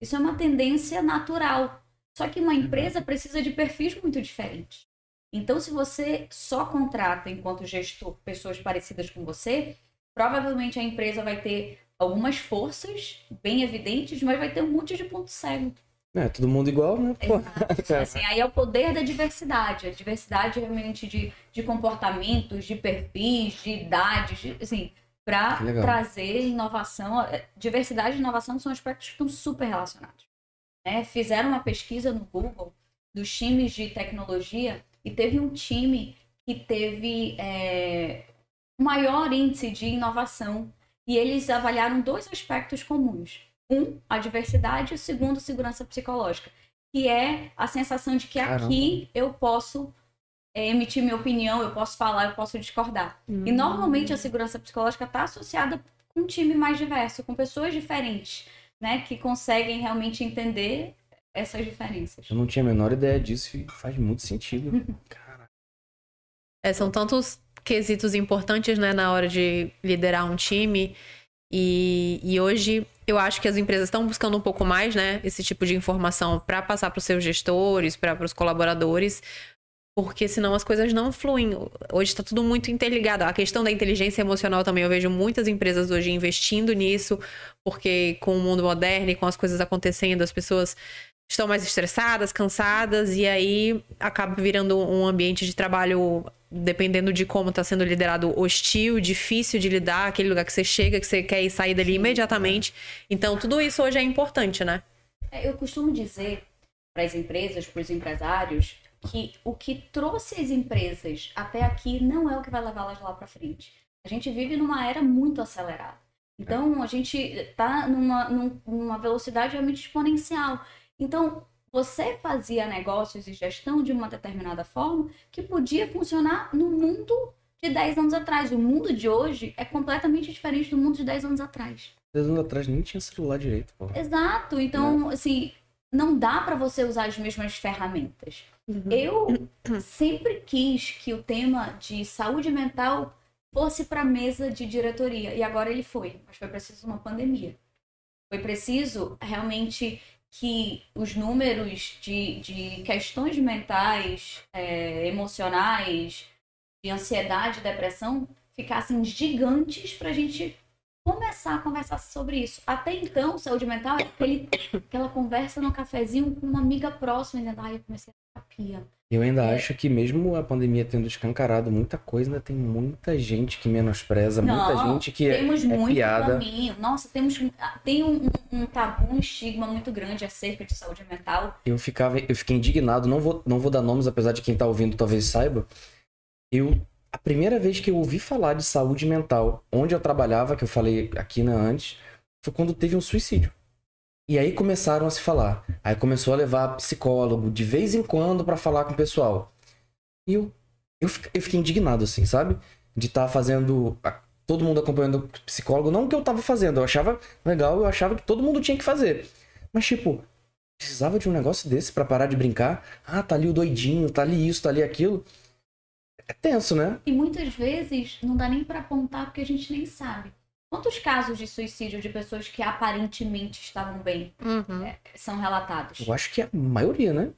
Isso é uma tendência natural. Só que uma empresa precisa de perfis muito diferentes. Então, se você só contrata, enquanto gestor, pessoas parecidas com você, provavelmente a empresa vai ter algumas forças bem evidentes, mas vai ter um monte de ponto cego. É, todo mundo igual, né? Assim, aí é o poder da diversidade. A diversidade realmente de, de comportamentos, de perfis, de idades, de, assim, para trazer inovação. É, diversidade e inovação são aspectos que estão super relacionados. Né? Fizeram uma pesquisa no Google dos times de tecnologia e teve um time que teve é, maior índice de inovação e eles avaliaram dois aspectos comuns. Um, a diversidade, e o segundo, segurança psicológica, que é a sensação de que Caramba. aqui eu posso é, emitir minha opinião, eu posso falar, eu posso discordar. Hum. E normalmente a segurança psicológica está associada com um time mais diverso, com pessoas diferentes, né, que conseguem realmente entender essas diferenças. Eu não tinha a menor ideia disso e faz muito sentido. Cara. É, são tantos quesitos importantes, né, na hora de liderar um time. E, e hoje eu acho que as empresas estão buscando um pouco mais, né, esse tipo de informação para passar para os seus gestores, para os colaboradores, porque senão as coisas não fluem. Hoje está tudo muito interligado. A questão da inteligência emocional também, eu vejo muitas empresas hoje investindo nisso, porque com o mundo moderno e com as coisas acontecendo, as pessoas estão mais estressadas, cansadas, e aí acaba virando um ambiente de trabalho, dependendo de como está sendo liderado, hostil, difícil de lidar, aquele lugar que você chega, que você quer ir sair dali imediatamente. Então, tudo isso hoje é importante, né? É, eu costumo dizer para as empresas, para os empresários, que o que trouxe as empresas até aqui não é o que vai levá-las lá para frente. A gente vive numa era muito acelerada. Então, a gente está numa, num- numa velocidade realmente exponencial. Então, você fazia negócios e gestão de uma determinada forma que podia funcionar no mundo de 10 anos atrás. O mundo de hoje é completamente diferente do mundo de 10 anos atrás. Dez anos atrás nem tinha celular direito, pô. Exato. Então, assim, não dá para você usar as mesmas ferramentas. Eu sempre quis que o tema de saúde mental fosse para a mesa de diretoria e agora ele foi, mas foi preciso uma pandemia. Foi preciso realmente que os números de, de questões mentais, é, emocionais, de ansiedade, depressão, ficassem gigantes para a gente começar a conversar sobre isso. Até então, saúde mental é aquele, aquela conversa no cafezinho com uma amiga próxima, dizendo, ai, eu comecei terapia. Eu ainda É. acho que mesmo a pandemia tendo escancarado muita coisa, ainda tem muita gente que menospreza, muita Não, gente que é, temos é muito piada. caminho. Nossa, temos tem um, um tabu, um estigma muito grande acerca de saúde mental. Eu ficava, eu fiquei indignado, não vou, não vou dar nomes, apesar de quem tá ouvindo talvez saiba. Eu a primeira vez que eu ouvi falar de saúde mental, onde eu trabalhava, que eu falei aqui né, antes, foi quando teve um suicídio. E aí começaram a se falar. Aí começou a levar psicólogo de vez em quando pra falar com o pessoal. E eu, eu, eu fiquei indignado, assim, sabe? De estar fazendo. a- Todo mundo acompanhando o psicólogo. Não que eu tava fazendo. Eu achava legal, eu achava que todo mundo tinha que fazer. Mas, tipo, precisava de um negócio desse pra parar de brincar. Ah, tá ali o doidinho, tá ali isso, tá ali aquilo. É tenso, né? E muitas vezes não dá nem para apontar porque a gente nem sabe. Quantos casos de suicídio de pessoas que aparentemente estavam bem Uhum. são relatados? Eu acho que é a maioria, né?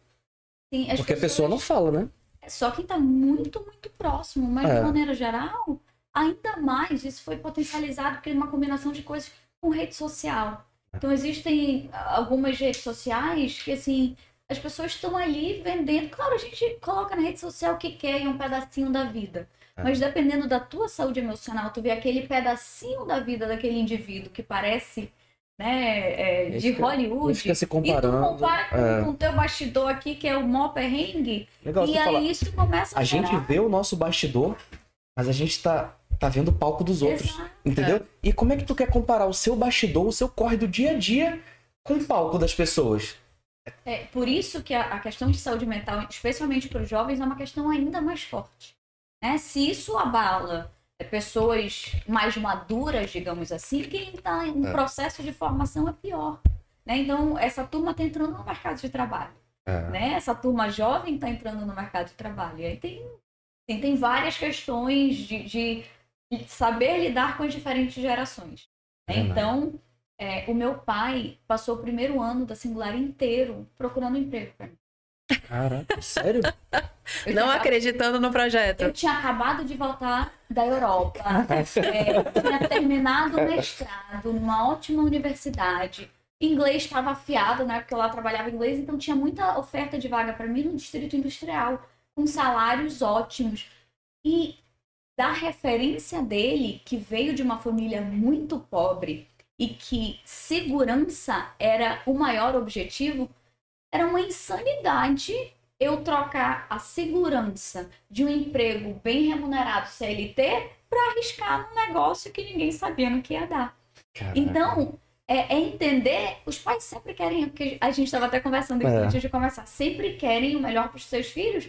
Sim, Porque a pessoa não fala, né? Só quem está muito, muito próximo, mas É. de maneira geral, ainda mais isso foi potencializado porque é uma combinação de coisas com rede social. Então existem algumas redes sociais que assim as pessoas estão ali vendendo. Claro, a gente coloca na rede social o que quer e um pedacinho da vida. É. Mas dependendo da tua saúde emocional, tu vê aquele pedacinho da vida daquele indivíduo que parece né, é, Aí de fica- Hollywood. Fica se E tu comparando. compara com, É. com o teu bastidor aqui, que é o mó perrengue, Legal e aí falar. isso começa a, A gente vê o nosso bastidor, mas a gente tá, tá vendo o palco dos outros. Exato. Entendeu? E como é que tu quer comparar o seu bastidor, o seu corre do dia a dia com o palco das pessoas? É, por isso que a, a questão de saúde mental, especialmente para os jovens, é uma questão ainda mais forte. Né? Se isso abala é, pessoas mais maduras, digamos assim, quem está em É. processo de formação é pior. Né? Então, essa turma está entrando no mercado de trabalho. Né? Essa turma jovem está entrando no mercado de trabalho. E aí tem, tem, tem várias questões de, de saber lidar com as diferentes gerações. né? É? Então, é, o meu pai passou o primeiro ano da singular inteiro procurando emprego para mim. Caraca, sério? Eu Não tinha, acreditando no projeto. eu tinha acabado de voltar da Europa, é, tinha terminado o mestrado numa ótima universidade. Inglês estava afiado, né? Porque eu lá trabalhava inglês, então tinha muita oferta de vaga para mim no distrito industrial, com salários ótimos. E da referência dele, que veio de uma família muito pobre e que segurança era o maior objetivo, era uma insanidade eu trocar a segurança de um emprego bem remunerado CLT para arriscar num negócio que ninguém sabia no que ia dar. Caraca. Então, é, é entender, os pais sempre querem, porque a gente estava até conversando aqui É. antes de começar, sempre querem o melhor para os seus filhos,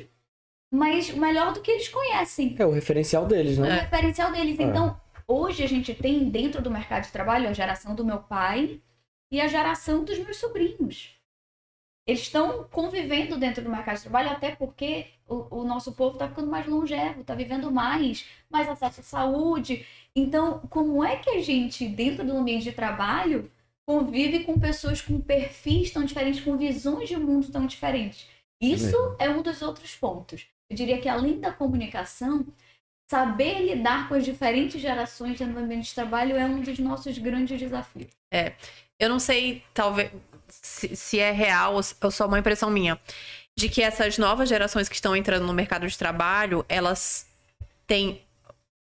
mas o melhor do que eles conhecem É o referencial deles, o né? referencial deles. É. Então, hoje a gente tem dentro do mercado de trabalho a geração do meu pai e a geração dos meus sobrinhos. Eles estão convivendo dentro do mercado de trabalho, até porque o, o nosso povo está ficando mais longevo, está vivendo mais, mais acesso à saúde. Então, como é que a gente, dentro do ambiente de trabalho, convive com pessoas com perfis tão diferentes, com visões de mundo tão diferentes? Isso é um dos outros pontos. Eu diria que além da comunicação, saber lidar com as diferentes gerações dentro do ambiente de trabalho é um dos nossos grandes desafios. Eu não sei, talvez, se, se é real ou só uma impressão minha, de que essas novas gerações que estão entrando no mercado de trabalho, elas têm,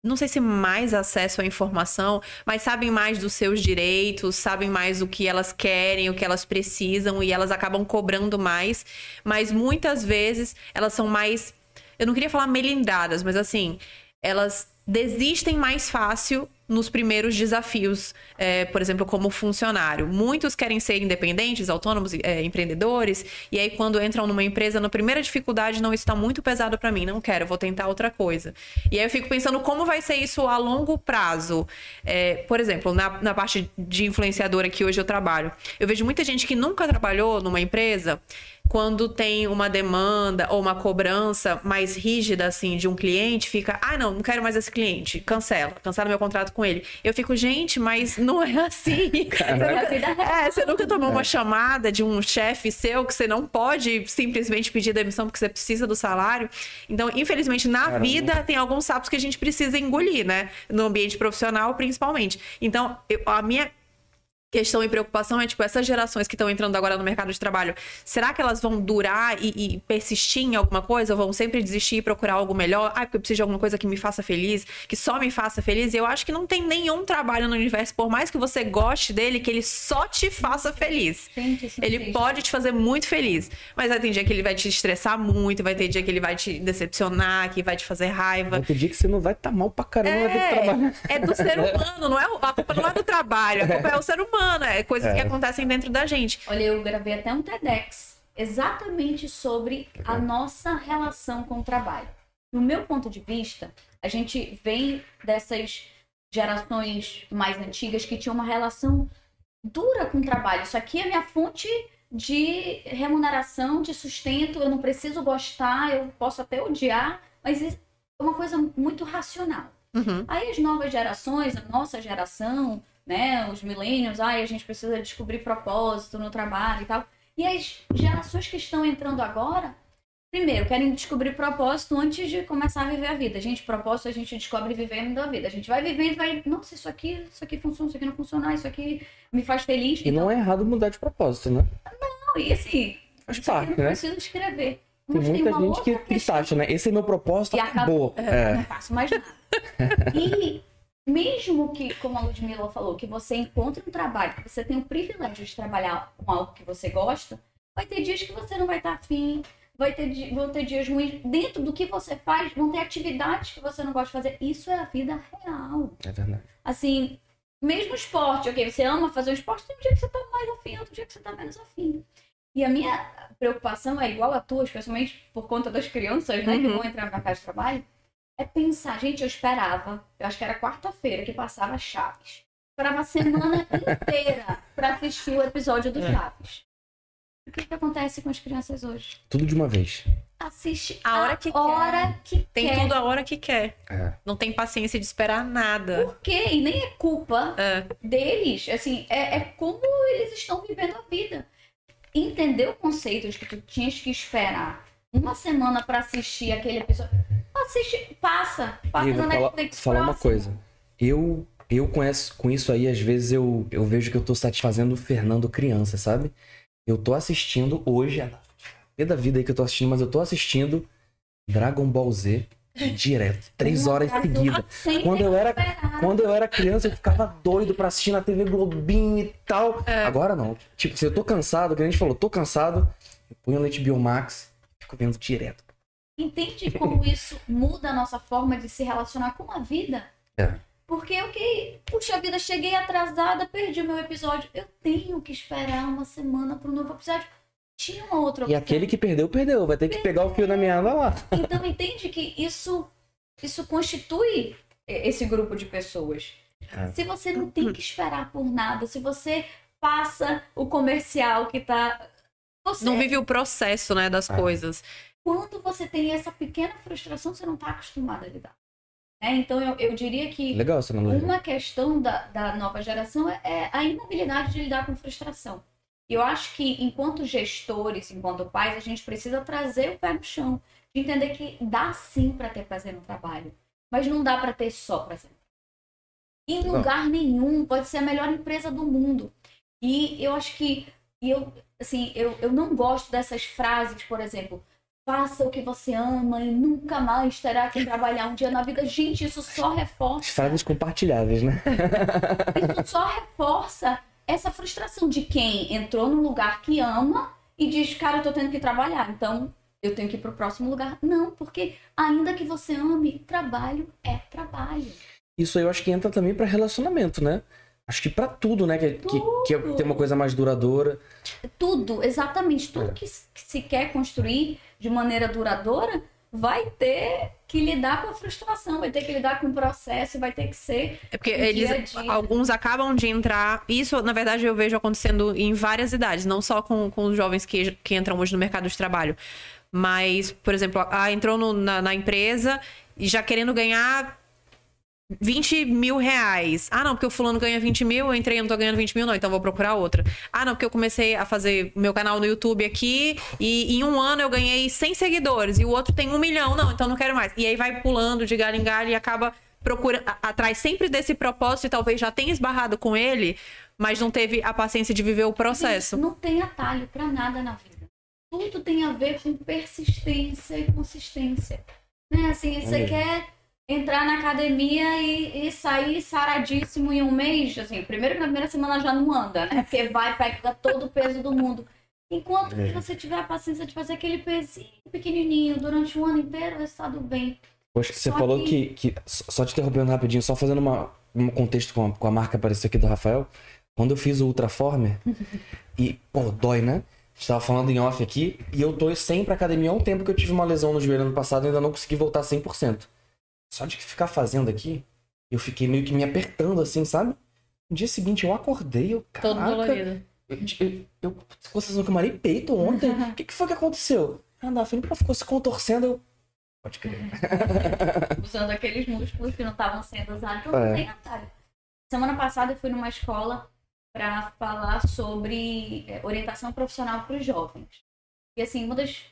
não sei se mais acesso à informação, mas sabem mais dos seus direitos, sabem mais o que elas querem, o que elas precisam e elas acabam cobrando mais, mas muitas vezes elas são mais, eu não queria falar melindradas, mas assim, elas desistem mais fácil nos primeiros desafios, é, por exemplo, como funcionário. Muitos querem ser independentes, autônomos, é, empreendedores, e aí quando entram numa empresa, na primeira dificuldade, não está muito pesado para mim, não quero, vou tentar outra coisa. E aí eu fico pensando como vai ser isso a longo prazo. É, por exemplo, na, na parte de influenciadora que hoje eu trabalho, eu vejo muita gente que nunca trabalhou numa empresa quando tem uma demanda ou uma cobrança mais rígida assim de um cliente, fica, ah, não, não quero mais esse cliente, cancela, cancela meu contrato com ele. Eu fico, gente, mas não é assim. Você nunca, é, você nunca tomou uma chamada de um chefe seu que você não pode simplesmente pedir demissão porque você precisa do salário. Então, infelizmente, na Caramba. vida tem alguns sapos que a gente precisa engolir, né? No ambiente profissional, principalmente. Então, eu, a minha questão e preocupação é, tipo, essas gerações que estão entrando agora no mercado de trabalho, será que elas vão durar e, e, persistir em alguma coisa? Ou vão sempre desistir e procurar algo melhor? Ah, porque eu preciso de alguma coisa que me faça feliz, que só me faça feliz? E eu acho que não tem nenhum trabalho no universo, por mais que você goste dele, que ele só te faça feliz. Gente, ele pode te fazer muito feliz, mas vai ter dia que ele vai te estressar muito, vai ter dia que ele vai te decepcionar, que vai te fazer raiva. Vai ter dia que você não vai estar tá mal pra caramba, é, ter que é. É do ser humano, não é, a culpa não é do trabalho, a culpa é o ser humano humana, é coisas é. que acontecem dentro da gente. Olha, eu gravei até um TEDx exatamente sobre a nossa relação com o trabalho. No meu ponto de vista, a gente vem dessas gerações mais antigas que tinham uma relação dura com o trabalho. Isso aqui é minha fonte de remuneração, de sustento. Eu não preciso gostar, eu posso até odiar, mas é uma coisa muito racional. Uhum. Aí as novas gerações, a nossa geração, né? Os millennials, ai, a gente precisa descobrir propósito no trabalho e tal. E as gerações que estão entrando agora, primeiro, querem descobrir propósito antes de começar a viver a vida. A gente, propósito a gente descobre vivendo a vida. A gente vai vivendo e vai, nossa, isso aqui, isso aqui funciona, isso aqui não funciona, isso aqui me faz feliz. E então... não é errado mudar de propósito, né? Não, e assim, faz parte, né? preciso escrever. Tem muita gente que, que acha, né? Esse é meu propósito, e acabou. acabou. É. Não faço mais nada. e mesmo que, como a Ludmilla falou, que você encontre um trabalho, que você tem o privilégio de trabalhar com algo que você gosta, vai ter dias que você não vai estar afim, vai ter, vão ter dias ruins. Dentro do que você faz, vão ter atividades que você não gosta de fazer. Isso é a vida real. É verdade. Assim, mesmo esporte, ok? Você ama fazer um esporte, tem um dia que você tá mais afim, outro dia que você tá menos afim. E a minha preocupação é igual a tua, especialmente por conta das crianças, né, uhum. que vão entrar na casa de trabalho é pensar, gente, eu esperava, eu acho que era quarta-feira que passava Chaves. Esperava a semana inteira para assistir o episódio do é. Chaves. O que, que acontece com as crianças hoje? Tudo de uma vez. Assiste a hora que hora quer. Que tem quer. tudo a hora que quer. É. Não tem paciência de esperar nada. Por quê? E nem é culpa é. deles. Assim, é, é como eles estão vivendo a vida. Entender o conceito de que tu tinhas que esperar uma semana para assistir aquele episódio assiste, passa. Passa na Netflix. Falar uma coisa. Eu, eu com, com isso aí, às vezes eu, eu vejo que eu tô satisfazendo o Fernando criança, sabe? Eu tô assistindo hoje, a da vida aí que eu tô assistindo, mas eu tô assistindo Dragon Ball Z direto, três horas seguidas. Quando eu era quando eu era criança, eu ficava doido para assistir na TV Globinho e tal. É. Agora não. Tipo, se eu tô cansado, que a gente falou, tô cansado, eu ponho no HBO Max, fico vendo direto. Entende como isso muda a nossa forma de se relacionar com a vida? É. Porque, ok, puxa vida, cheguei atrasada, perdi o meu episódio. Eu tenho que esperar uma semana para um novo episódio. Tinha uma outra opção. E aquele que perdeu, perdeu. Vai ter que pegar o fio na meada lá. Então, entende que isso, isso constitui esse grupo de pessoas. É. Se você não tem que esperar por nada, se você passa o comercial que tá. Você... Não vive o processo, né, das é. coisas quando você tem essa pequena frustração, você não está acostumado a lidar. É, então, eu, eu diria que Legal, uma questão da, da nova geração é, é a inabilidade de lidar com frustração. Eu acho que, enquanto gestores, enquanto pais, a gente precisa trazer o pé no chão, de entender que dá sim para ter prazer no trabalho, mas não dá para ter só prazer. Em lugar nenhum, pode ser a melhor empresa do mundo. E eu acho que eu, assim, eu, eu não gosto dessas frases, por exemplo, faça o que você ama e nunca mais terá que trabalhar um dia na vida. Gente, isso só reforça. Frases compartilháveis, né? isso só reforça essa frustração de quem entrou num lugar que ama e diz, cara, eu tô tendo que trabalhar. Então, eu tenho que ir pro próximo lugar. Não, porque ainda que você ame, trabalho é trabalho. Isso aí eu acho que entra também pra relacionamento, né? Acho que pra tudo, né? Que, que, que é- tem uma coisa mais duradoura. Tudo, exatamente, tudo É. que se quer construir de maneira duradoura vai ter que lidar com a frustração, vai ter que lidar com o processo, vai ter que ser É porque eles, dia a dia. alguns acabam de entrar. Isso, na verdade, eu vejo acontecendo em várias idades, não só com, com os jovens que, que entram hoje no mercado de trabalho. Mas, por exemplo, ah, entrou no- na, na empresa e já querendo ganhar 20 mil reais. Ah, não, porque o fulano ganha 20 mil, eu entrei e não tô ganhando 20 mil, não, então vou procurar outra. Ah, não, porque eu comecei a fazer meu canal no YouTube aqui e em um ano eu ganhei 100 seguidores e o outro tem um milhão, não, então não quero mais. E aí vai pulando de galho em galho e acaba procurando, atrás sempre desse propósito e talvez já tenha esbarrado com ele, mas não teve a paciência de viver o processo. Não tem atalho pra nada na vida. Tudo tem a ver com persistência e consistência. Né? Assim, você aí. quer entrar na academia e, e sair saradíssimo em um mês, assim, primeiro que na primeira semana já não anda, né? Porque vai, pega todo o peso do mundo. Enquanto É. que você tiver a paciência de fazer aquele pezinho pequenininho durante o ano inteiro, o resultado vem. Poxa, você Só falou que, que. Só te interrompendo rapidinho, só fazendo uma, um contexto com a, com a marca apareceu aqui do Rafael. Quando eu fiz o Ultraformer, e, pô, dói, né? A gente tava falando em off aqui, e eu tô sem pra academia há um tempo que eu tive uma lesão no joelho ano passado e ainda não consegui voltar 100%. Só de ficar fazendo aqui, eu fiquei meio que me apertando assim, sabe? No dia seguinte eu acordei, eu, Todo caraca, dolorido. eu, eu, eu, com sensação que eu malhei peito ontem. O que, que foi que aconteceu? Ah, a Felipe ficou se contorcendo, eu... Pode crer. usando aqueles músculos que não estavam sendo usados. Então É. atalho. Semana passada eu fui numa escola para falar sobre é, orientação profissional para os jovens. E assim, uma das.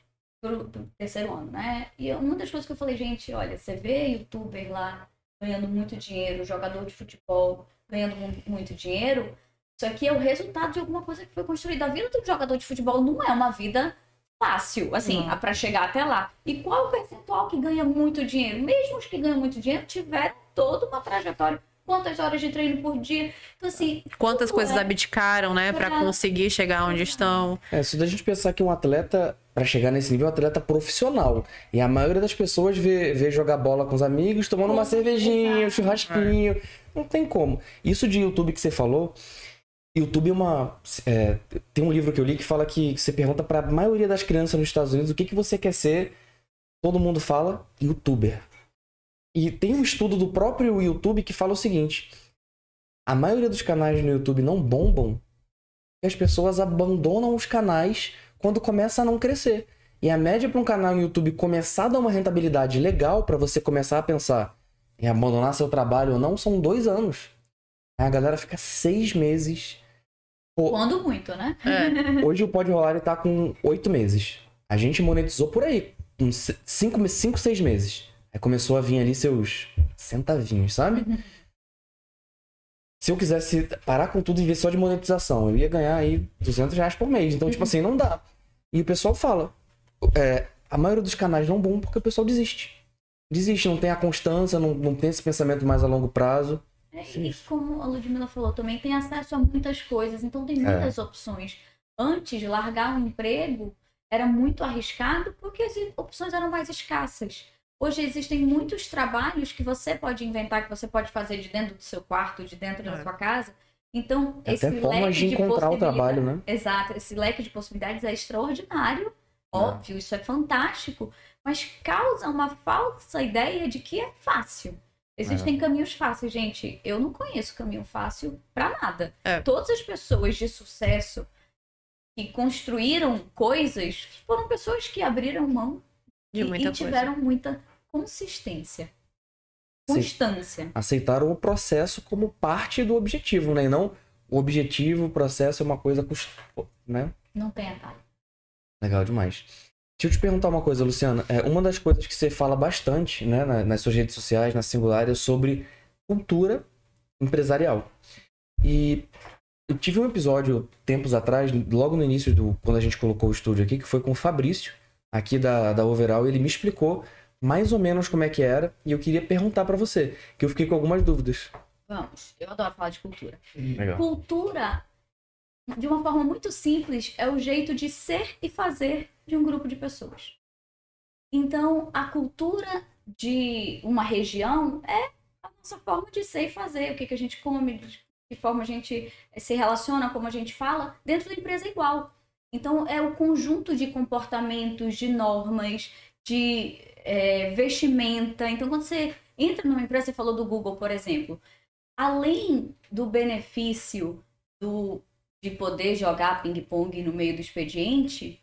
Pro, pro terceiro ano, né? E uma das coisas que eu falei, gente, olha, você vê youtuber lá ganhando muito dinheiro, jogador de futebol ganhando mu- muito dinheiro. Isso aqui é o resultado de alguma coisa que foi construída. A vida do jogador de futebol não é uma vida fácil, assim, para chegar até lá. E qual o percentual que ganha muito dinheiro? Mesmo os que ganham muito dinheiro tiveram toda uma trajetória. Quantas horas de treino por dia? Então, assim. Quantas coisas é- abdicaram, né, pra Pra- conseguir chegar onde estão. É, se a gente pensar que um atleta, pra chegar nesse nível, é um atleta profissional. E a maioria das pessoas vê, vê jogar bola com os amigos, tomando uma cervejinha, um churrasquinho. Não tem como. Isso de YouTube que você falou, YouTube é uma. é, tem um livro que eu li que fala que você pergunta pra maioria das crianças nos Estados Unidos o que, que você quer ser. Todo mundo fala youtuber. E tem um estudo do próprio YouTube que fala o seguinte: a maioria dos canais no YouTube não bombam e as pessoas abandonam os canais quando começa a não crescer. E a média para um canal no YouTube começar a dar uma rentabilidade legal para você começar a pensar em abandonar seu trabalho ou não são dois anos. Aí a galera fica seis meses. Pô, Quando muito, né? É. hoje o Pode Rolar ele tá com oito meses. A gente monetizou por aí, uns cinco, cinco, seis meses. Aí começou a vir ali seus centavinhos, sabe? Se eu quisesse parar com tudo e ver só de monetização, eu ia ganhar aí 200 reais por mês. Então, tipo assim, não dá. E o pessoal fala. é, a maioria dos canais não bom porque o pessoal desiste. Desiste, não tem a constância, não, não tem esse pensamento mais a longo prazo. É, e como a Ludmilla falou, também tem acesso a muitas coisas, então tem muitas opções. Antes de largar um emprego, era muito arriscado porque as opções eram mais escassas. Hoje existem muitos trabalhos que você pode inventar, que você pode fazer de dentro do seu quarto, de dentro da É. sua casa. Então, esse Até formas leque de de encontrar o possibilidades- trabalho, né? Exato, esse leque de possibilidades é extraordinário, óbvio, isso é fantástico, mas causa uma falsa ideia de que é fácil. Existem caminhos fáceis, gente. Eu não conheço caminho fácil pra nada. É. Todas as pessoas de sucesso que construíram coisas foram pessoas que abriram mão De e, muita e coisa. tiveram muita consistência, Sim. constância. Aceitaram o processo como parte do objetivo, né? E não o objetivo, o processo é uma coisa né? Não tem atalho. Legal demais. Deixa eu te perguntar uma coisa, Luciana. É, uma das coisas que você fala bastante, né, na- nas suas redes sociais, na Singular, é sobre cultura empresarial. E eu tive um episódio tempos atrás, logo no início do quando a gente colocou o estúdio aqui, que foi com o Fabrício, aqui da, da Overall, ele me explicou mais ou menos como é que era, e eu queria perguntar pra você, que eu fiquei com algumas dúvidas. Vamos, eu adoro falar de cultura. Legal. Cultura, de uma forma muito simples, é o jeito de ser e fazer de um grupo de pessoas. Então, a cultura de uma região é a nossa forma de ser e fazer, o que, que a gente come, de que forma a gente se relaciona, como a gente fala, dentro da empresa é igual. Então, é o conjunto de comportamentos, de normas, de é, vestimenta. Então, quando você entra numa empresa, você falou do Google, por exemplo, além do benefício do, de poder jogar ping-pong no meio do expediente,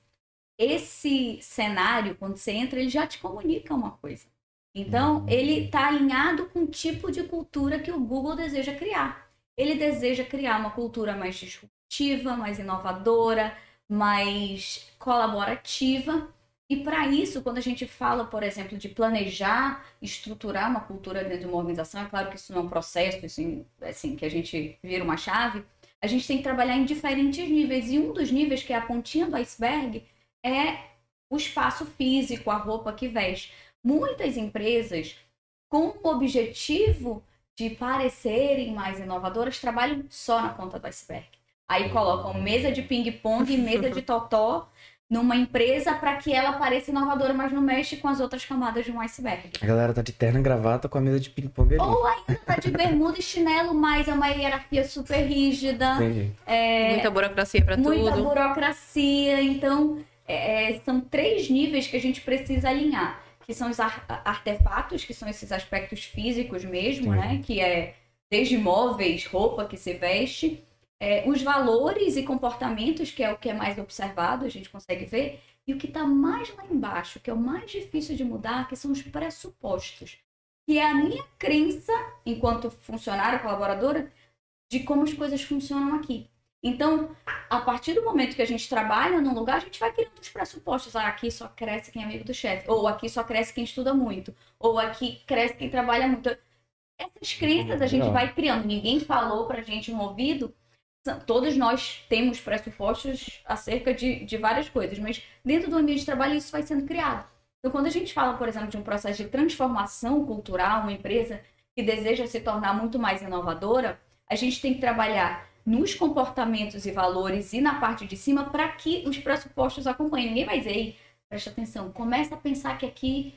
esse cenário, quando você entra, ele já te comunica uma coisa. Então, Uhum. ele está alinhado com o tipo de cultura que o Google deseja criar. Ele deseja criar uma cultura mais disruptiva, mais inovadora, mais colaborativa. E para isso, quando a gente fala, por exemplo, de planejar, estruturar uma cultura dentro de uma organização, é claro que isso não é um processo, assim, assim que a gente vira uma chave, a gente tem que trabalhar em diferentes níveis. E um dos níveis, que é a pontinha do iceberg, é o espaço físico, a roupa que veste. Muitas empresas, com o objetivo de parecerem mais inovadoras, trabalham só na ponta do iceberg. Aí colocam mesa de ping-pong mesa de totó numa empresa para que ela pareça inovadora, mas não mexe com as outras camadas de um iceberg. A galera tá de terno e gravata com a mesa de ping-pong ali. Ou ainda tá de bermuda e chinelo, mas é uma hierarquia super rígida. Entendi. É, Muita burocracia pra muita tudo. burocracia. Então, é, é, são três níveis que a gente precisa alinhar. Que são os ar- artefatos, que são esses aspectos físicos mesmo, Sim. né? Que é desde móveis, roupa que se veste. É, os valores e comportamentos, que é o que é mais observado, a gente consegue ver. E o que está mais lá embaixo, que é o mais difícil de mudar, que são os pressupostos. Que é a minha crença, enquanto funcionária, colaboradora, de como as coisas funcionam aqui. Então, a partir do momento que a gente trabalha num lugar, a gente vai criando os pressupostos. Ah, aqui só cresce quem é amigo do chefe. Ou aqui só cresce quem estuda muito. Ou aqui cresce quem trabalha muito. Essas crenças a gente vai criando. Ninguém falou pra gente no ouvido. Todos nós temos pressupostos acerca de, de várias coisas. Mas dentro do ambiente de trabalho isso vai sendo criado. Então, quando a gente fala, por exemplo, de um processo de transformação cultural, uma empresa que deseja se tornar muito mais inovadora, a gente tem que trabalhar nos comportamentos e valores e na parte de cima para que os pressupostos acompanhem. Ninguém vai dizer, Ei, presta atenção, começa a pensar que aqui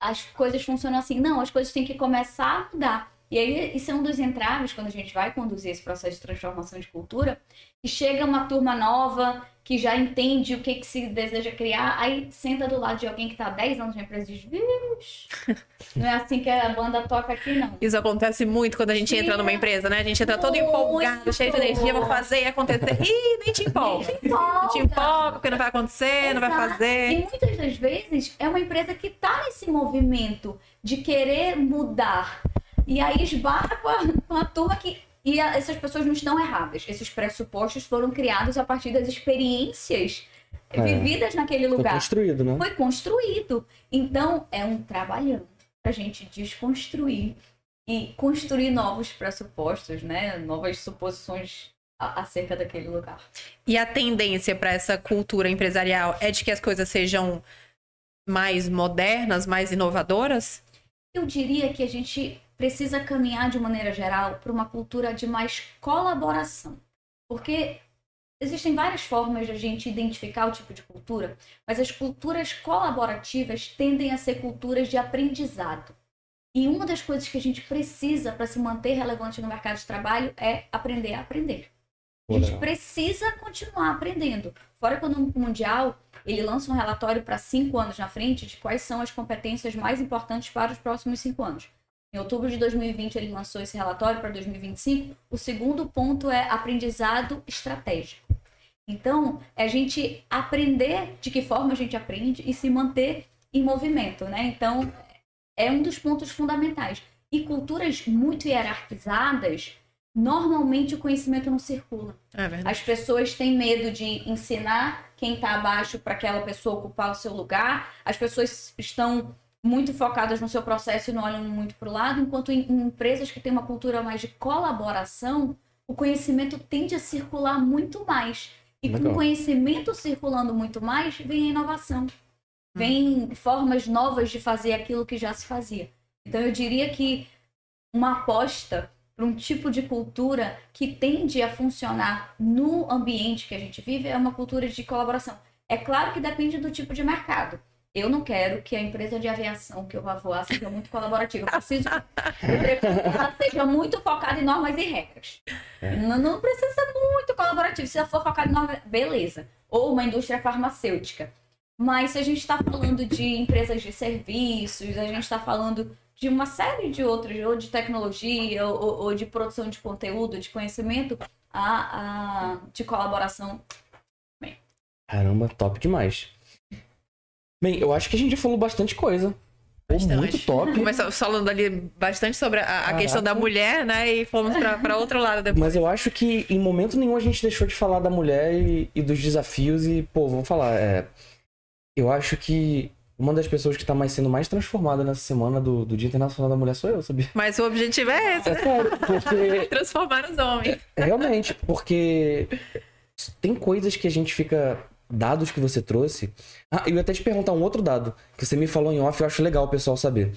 as coisas funcionam assim. Não, as coisas têm que começar a mudar. E aí, isso é um dos entraves quando a gente vai conduzir esse processo de transformação de cultura, e chega uma turma nova que já entende o que, que se deseja criar, aí senta do lado de alguém que está há 10 anos na empresa e diz, Vixe, não é assim que a banda toca aqui, não. Isso acontece muito quando a gente entra numa empresa, né? A gente entra todo empolgado, cheio de energia, vou fazer e acontecer. Ih, nem te empolga. Não te empolga, porque não vai acontecer, não vai Exato. fazer. E muitas das vezes é uma empresa que está nesse movimento de querer mudar. E aí esbarra com a, com a turma que. E a- essas pessoas não estão erradas. Esses pressupostos foram criados a partir das experiências É. vividas naquele Foi lugar. construído, né? Foi construído. Então, é um trabalhão para a gente desconstruir e construir novos pressupostos, né? Novas suposições acerca daquele lugar. E a tendência para essa cultura empresarial é de que as coisas sejam mais modernas, mais inovadoras? Eu diria que a gente precisa caminhar de maneira geral para uma cultura de mais colaboração. Porque existem várias formas de a gente identificar o tipo de cultura, mas as culturas colaborativas tendem a ser culturas de aprendizado. E uma das coisas que a gente precisa para se manter relevante no mercado de trabalho é aprender a aprender. A gente precisa continuar aprendendo. Fora Econômico Mundial, ele lança um relatório para cinco anos na frente de quais são as competências mais importantes para os próximos cinco anos. Em outubro de 2020, ele lançou esse relatório para 2025. O segundo ponto é aprendizado estratégico. Então, é a gente aprender de que forma a gente aprende e se manter em movimento, né? Então, é um dos pontos fundamentais. E culturas muito hierarquizadas, normalmente o conhecimento não circula. É verdade. As pessoas têm medo de ensinar quem está abaixo para aquela pessoa ocupar o seu lugar. As pessoas estão muito focadas no seu processo e não olham muito para o lado, enquanto em, em empresas que têm uma cultura mais de colaboração, o conhecimento tende a circular muito mais. E com Legal. o conhecimento circulando muito mais, vem a inovação. Vem formas novas de fazer aquilo que já se fazia. Então eu diria que uma aposta para um tipo de cultura que tende a funcionar no ambiente que a gente vive é uma cultura de colaboração. É claro que depende do tipo de mercado. Eu não quero que a empresa de aviação que eu vá voar seja muito colaborativa. Eu preciso que ela seja muito focada em normas e regras. É. Não, não, precisa ser muito colaborativo. Se ela for focada em normas, beleza. Ou uma indústria farmacêutica. Mas se a gente está falando de empresas de serviços, a gente está falando de uma série de outras, ou de tecnologia, ou, ou de produção de conteúdo, de conhecimento, a, a, de colaboração. Bem. Caramba, top demais. Bem, eu acho que a gente já falou bastante coisa. Bastante. Muito top. Começamos falando ali bastante sobre a, a questão da mulher, né? E fomos para outro lado depois. Mas eu acho que em momento nenhum a gente deixou de falar da mulher e, e dos desafios. E, pô, vamos falar. É, eu acho que uma das pessoas que está mais sendo mais transformada nessa semana do, do Dia Internacional da Mulher sou eu, sabia? Mas o objetivo é esse. É sério, porque... Transformar os homens. Realmente, porque tem coisas que a gente fica dados que você trouxe. Ah, eu ia até te perguntar um outro dado que você me falou em off, eu acho legal o pessoal saber.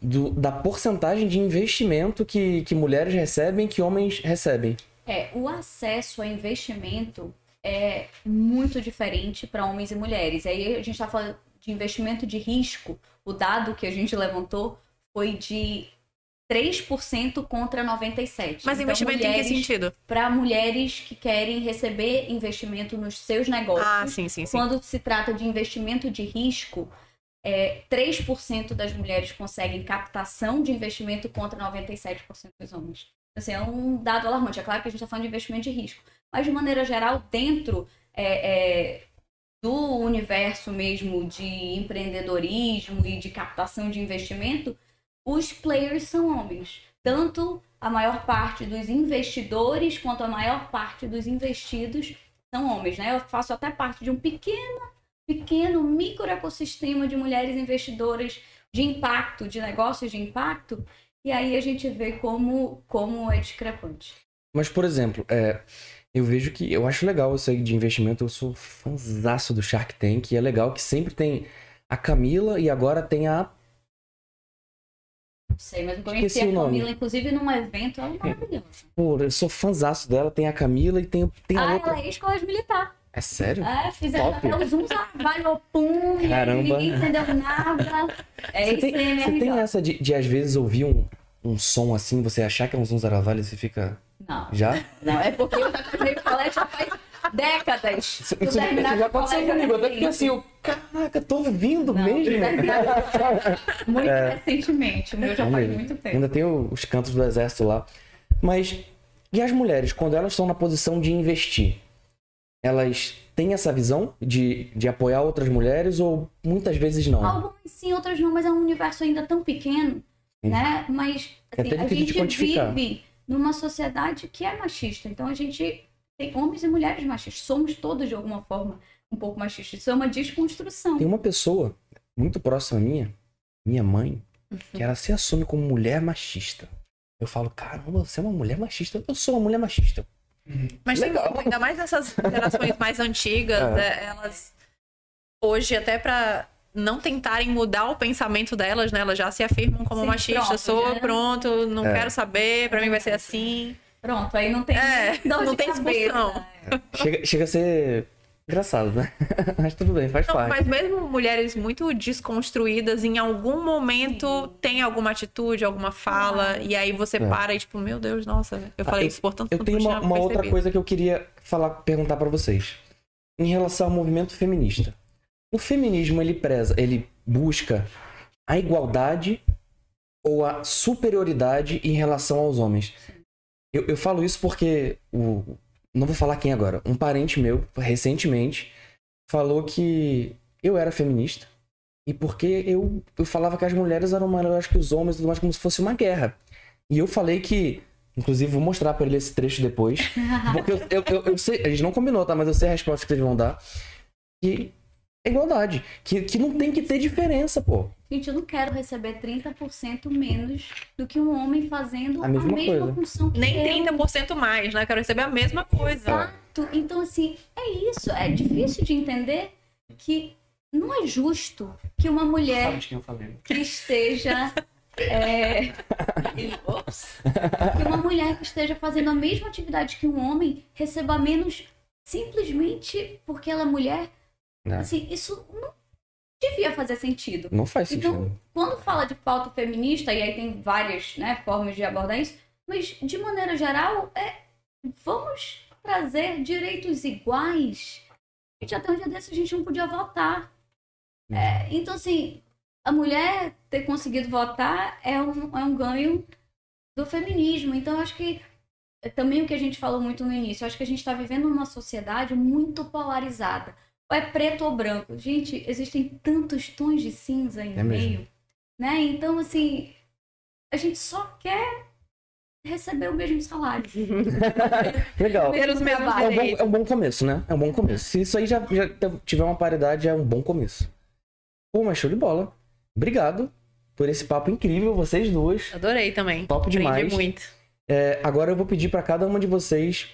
Do, da porcentagem de investimento que, que mulheres recebem que homens recebem. É, o acesso a investimento é muito diferente para homens e mulheres. Aí a gente está falando de investimento de risco. O dado que a gente levantou foi de 3% contra 97%. Mas então, investimento em que sentido? Para mulheres que querem receber investimento nos seus negócios. Ah, sim, sim, sim. Quando se trata de investimento de risco, é, 3% das mulheres conseguem captação de investimento contra 97% dos homens. Assim, é um dado alarmante. É claro que a gente está falando de investimento de risco. Mas, de maneira geral, dentro é, é, do universo mesmo de empreendedorismo e de captação de investimento, os players são homens. Tanto a maior parte dos investidores quanto a maior parte dos investidos são homens, né? Eu faço até parte de um pequeno, pequeno micro ecossistema de mulheres investidoras de impacto, de negócios de impacto, e aí a gente vê como, como é discrepante. Mas, por exemplo, é, eu vejo que eu acho legal isso aí de investimento. Eu sou fãzaço do Shark Tank e é legal que sempre tem a Camila e agora tem a não sei, mas eu conheci a Camila, inclusive num evento, ela é maravilhosa. Pô, eu sou fãzaço dela, tem a Camila e tem, tem a ah, outra. ela é ex-colégio militar. É sério? É, fizeram até os uns pum, Caramba. ninguém entendeu nada. É você tem, você tem essa de, de, às vezes, ouvir um, um som assim, você achar que é um Zunzaravalho e você fica... Não. Já? Não, é porque eu já colégio já faz décadas. Isso, isso, isso já aconteceu comigo. Até porque assim, eu, caraca, tô ouvindo não, mesmo. muito é, recentemente. O meu já faz muito tempo. Ainda tem os cantos do exército lá. Mas, e as mulheres, quando elas estão na posição de investir, elas têm essa visão de, de apoiar outras mulheres ou muitas vezes não? Algumas sim, outras não, mas é um universo ainda tão pequeno, né? Mas é assim, é a gente vive numa sociedade que é machista. Então a gente tem homens e mulheres machistas. Somos todos, de alguma forma, um pouco machistas. Isso é uma desconstrução. Tem uma pessoa muito próxima minha, minha mãe, que uhum. ela se assume como mulher machista. Eu falo, caramba, você é uma mulher machista? Eu sou uma mulher machista. Uhum. Mas Legal. ainda mais nessas gerações mais antigas, é. né, elas hoje até para não tentarem mudar o pensamento delas, né? Elas já se afirmam como Sim, machistas. Pronto, sou, já... pronto, não é. quero saber, para mim vai ser assim. Pronto, aí não tem. É, não tem discussão. Chega, chega a ser engraçado, né? mas tudo bem, faz não, parte. Mas mesmo mulheres muito desconstruídas, em algum momento Sim. tem alguma atitude, alguma fala, ah. e aí você é. para e tipo, meu Deus, nossa, eu falei ah, isso por tanto Eu tenho uma, uma outra coisa que eu queria falar, perguntar para vocês. Em relação ao movimento feminista. O feminismo, ele preza, ele busca a igualdade ou a superioridade em relação aos homens. Eu, eu falo isso porque o, não vou falar quem agora. Um parente meu, recentemente, falou que eu era feminista. E porque eu, eu falava que as mulheres eram melhores que os homens e tudo mais, como se fosse uma guerra. E eu falei que. Inclusive, vou mostrar para ele esse trecho depois. Porque eu, eu, eu, eu, sei. A gente não combinou, tá? Mas eu sei a resposta que eles vão dar. E é igualdade. Que, que não tem que ter diferença, pô. Gente, eu não quero receber 30% menos do que um homem fazendo a mesma, a mesma função que Nem eu. 30% mais, né? Eu quero receber a mesma coisa. Exato. Então, assim, é isso. É difícil de entender que não é justo que uma mulher que esteja. É... que uma mulher que esteja fazendo a mesma atividade que um homem receba menos simplesmente porque ela é mulher. Não. Assim, isso não devia fazer sentido. Não faz sentido. Então, quando fala de pauta feminista, e aí tem várias né, formas de abordar isso, mas de maneira geral, é, vamos trazer direitos iguais. Gente, até um dia desse a gente não podia votar. É, então, assim, a mulher ter conseguido votar é um, é um ganho do feminismo. Então, acho que é também o que a gente falou muito no início, acho que a gente está vivendo numa sociedade muito polarizada. Ou é preto ou branco. Gente, existem tantos tons de cinza aí no É mesmo. meio. Né? Então, assim, a gente só quer receber o mesmo salário. Legal. Ter os mesmos. É um, bom, é um bom começo, né? É um bom começo. Se isso aí já, já tiver uma paridade, é um bom começo. Pô, mas show de bola. Obrigado por esse papo incrível, vocês duas. Adorei também. Top Aprendi demais. muito. É, agora eu vou pedir pra cada uma de vocês,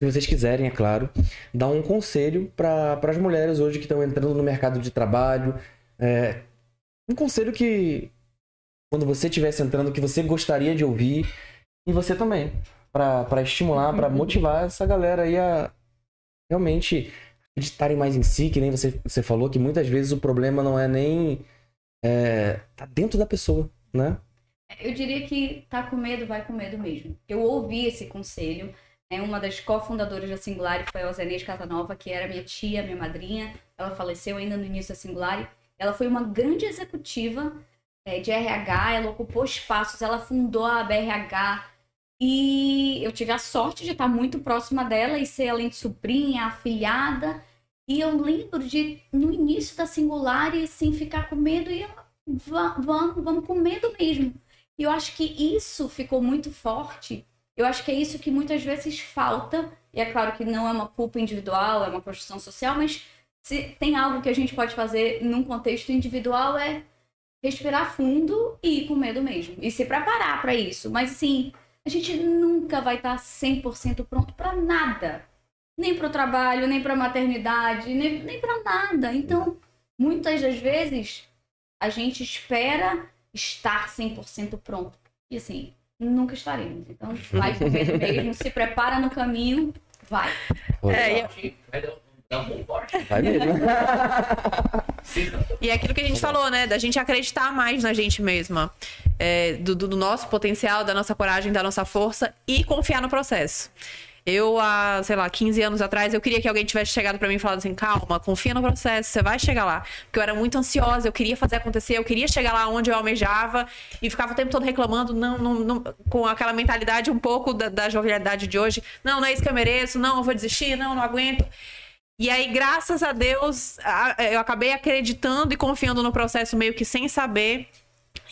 se vocês quiserem, é claro, dar um conselho para as mulheres hoje que estão entrando no mercado de trabalho. É, um conselho que, quando você estivesse entrando, que você gostaria de ouvir. E você também. Pra estimular, pra motivar essa galera aí a realmente acreditarem mais em si, que nem você, você falou, que muitas vezes o problema não é nem. É, tá dentro da pessoa, né? Eu diria que tá com medo, vai com medo mesmo. Eu ouvi esse conselho. Né? Uma das cofundadoras da Singular foi a Ozenês Casanova, que era minha tia, minha madrinha. Ela faleceu ainda no início da Singular. Ela foi uma grande executiva eh, de RH, ela ocupou espaços, ela fundou a BRH. E eu tive a sorte de estar muito próxima dela e ser, além de sobrinha, afilhada. E eu lembro de, no início da Singular, sim, ficar com medo e ela, "Va- vamos, vamos com medo mesmo. E eu acho que isso ficou muito forte. Eu acho que é isso que muitas vezes falta. E é claro que não é uma culpa individual, é uma construção social, mas se tem algo que a gente pode fazer num contexto individual é respirar fundo e ir com medo mesmo. E se preparar para isso. Mas assim, a gente nunca vai estar 100% pronto para nada. Nem para o trabalho, nem para a maternidade, nem, nem para nada. Então, muitas das vezes, a gente espera estar 100% pronto. E assim, nunca estaremos. Então, vai com medo mesmo, se prepara no caminho, vai. É, e- Vai dar um bom corte. Vai mesmo. E é aquilo que a gente falou, né? Da gente acreditar mais na gente mesma. É, do, do nosso potencial, da nossa coragem, da nossa força e confiar no processo. Eu, há, sei lá, 15 anos atrás, eu queria que alguém tivesse chegado pra mim e falado assim: calma, confia no processo, você vai chegar lá. Porque eu era muito ansiosa, eu queria fazer acontecer, eu queria chegar lá onde eu almejava e ficava o tempo todo reclamando, não, não, não- com aquela mentalidade um pouco da, da jovialidade de hoje: não, não é isso que eu mereço, não, eu vou desistir, não, não aguento. E aí, graças a Deus, eu acabei acreditando e confiando no processo meio que sem saber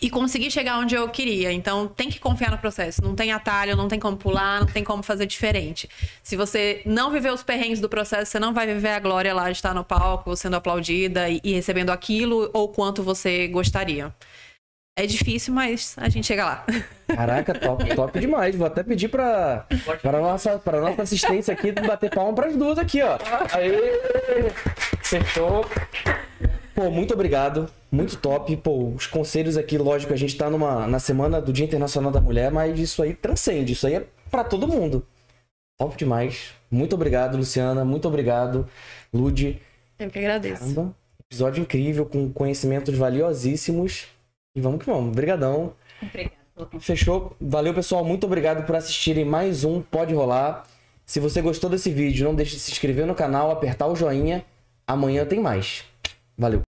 e consegui chegar onde eu queria. Então, tem que confiar no processo. Não tem atalho, não tem como pular, não tem como fazer diferente. Se você não viver os perrengues do processo, você não vai viver a glória lá de estar no palco, sendo aplaudida e, e recebendo aquilo ou quanto você gostaria. É difícil, mas a gente chega lá. Caraca, top, top demais. Vou até pedir pra, pra, nossa, pra nossa assistência aqui bater palma pras duas aqui, ó. Aê! Fechou. Pô, muito obrigado. Muito top. Pô, os conselhos aqui, lógico, a gente tá numa, na semana do Dia Internacional da Mulher, mas isso aí transcende. Isso aí é pra todo mundo. Top demais. Muito obrigado, Luciana. Muito obrigado, Lude. Eu que agradeço. Caramba, episódio incrível, com conhecimentos valiosíssimos. E vamos que vamos. Obrigadão. Confiança. Fechou? Valeu, pessoal. Muito obrigado por assistirem mais um Pode Rolar. Se você gostou desse vídeo, não deixe de se inscrever no canal, apertar o joinha. Amanhã tem mais. Valeu.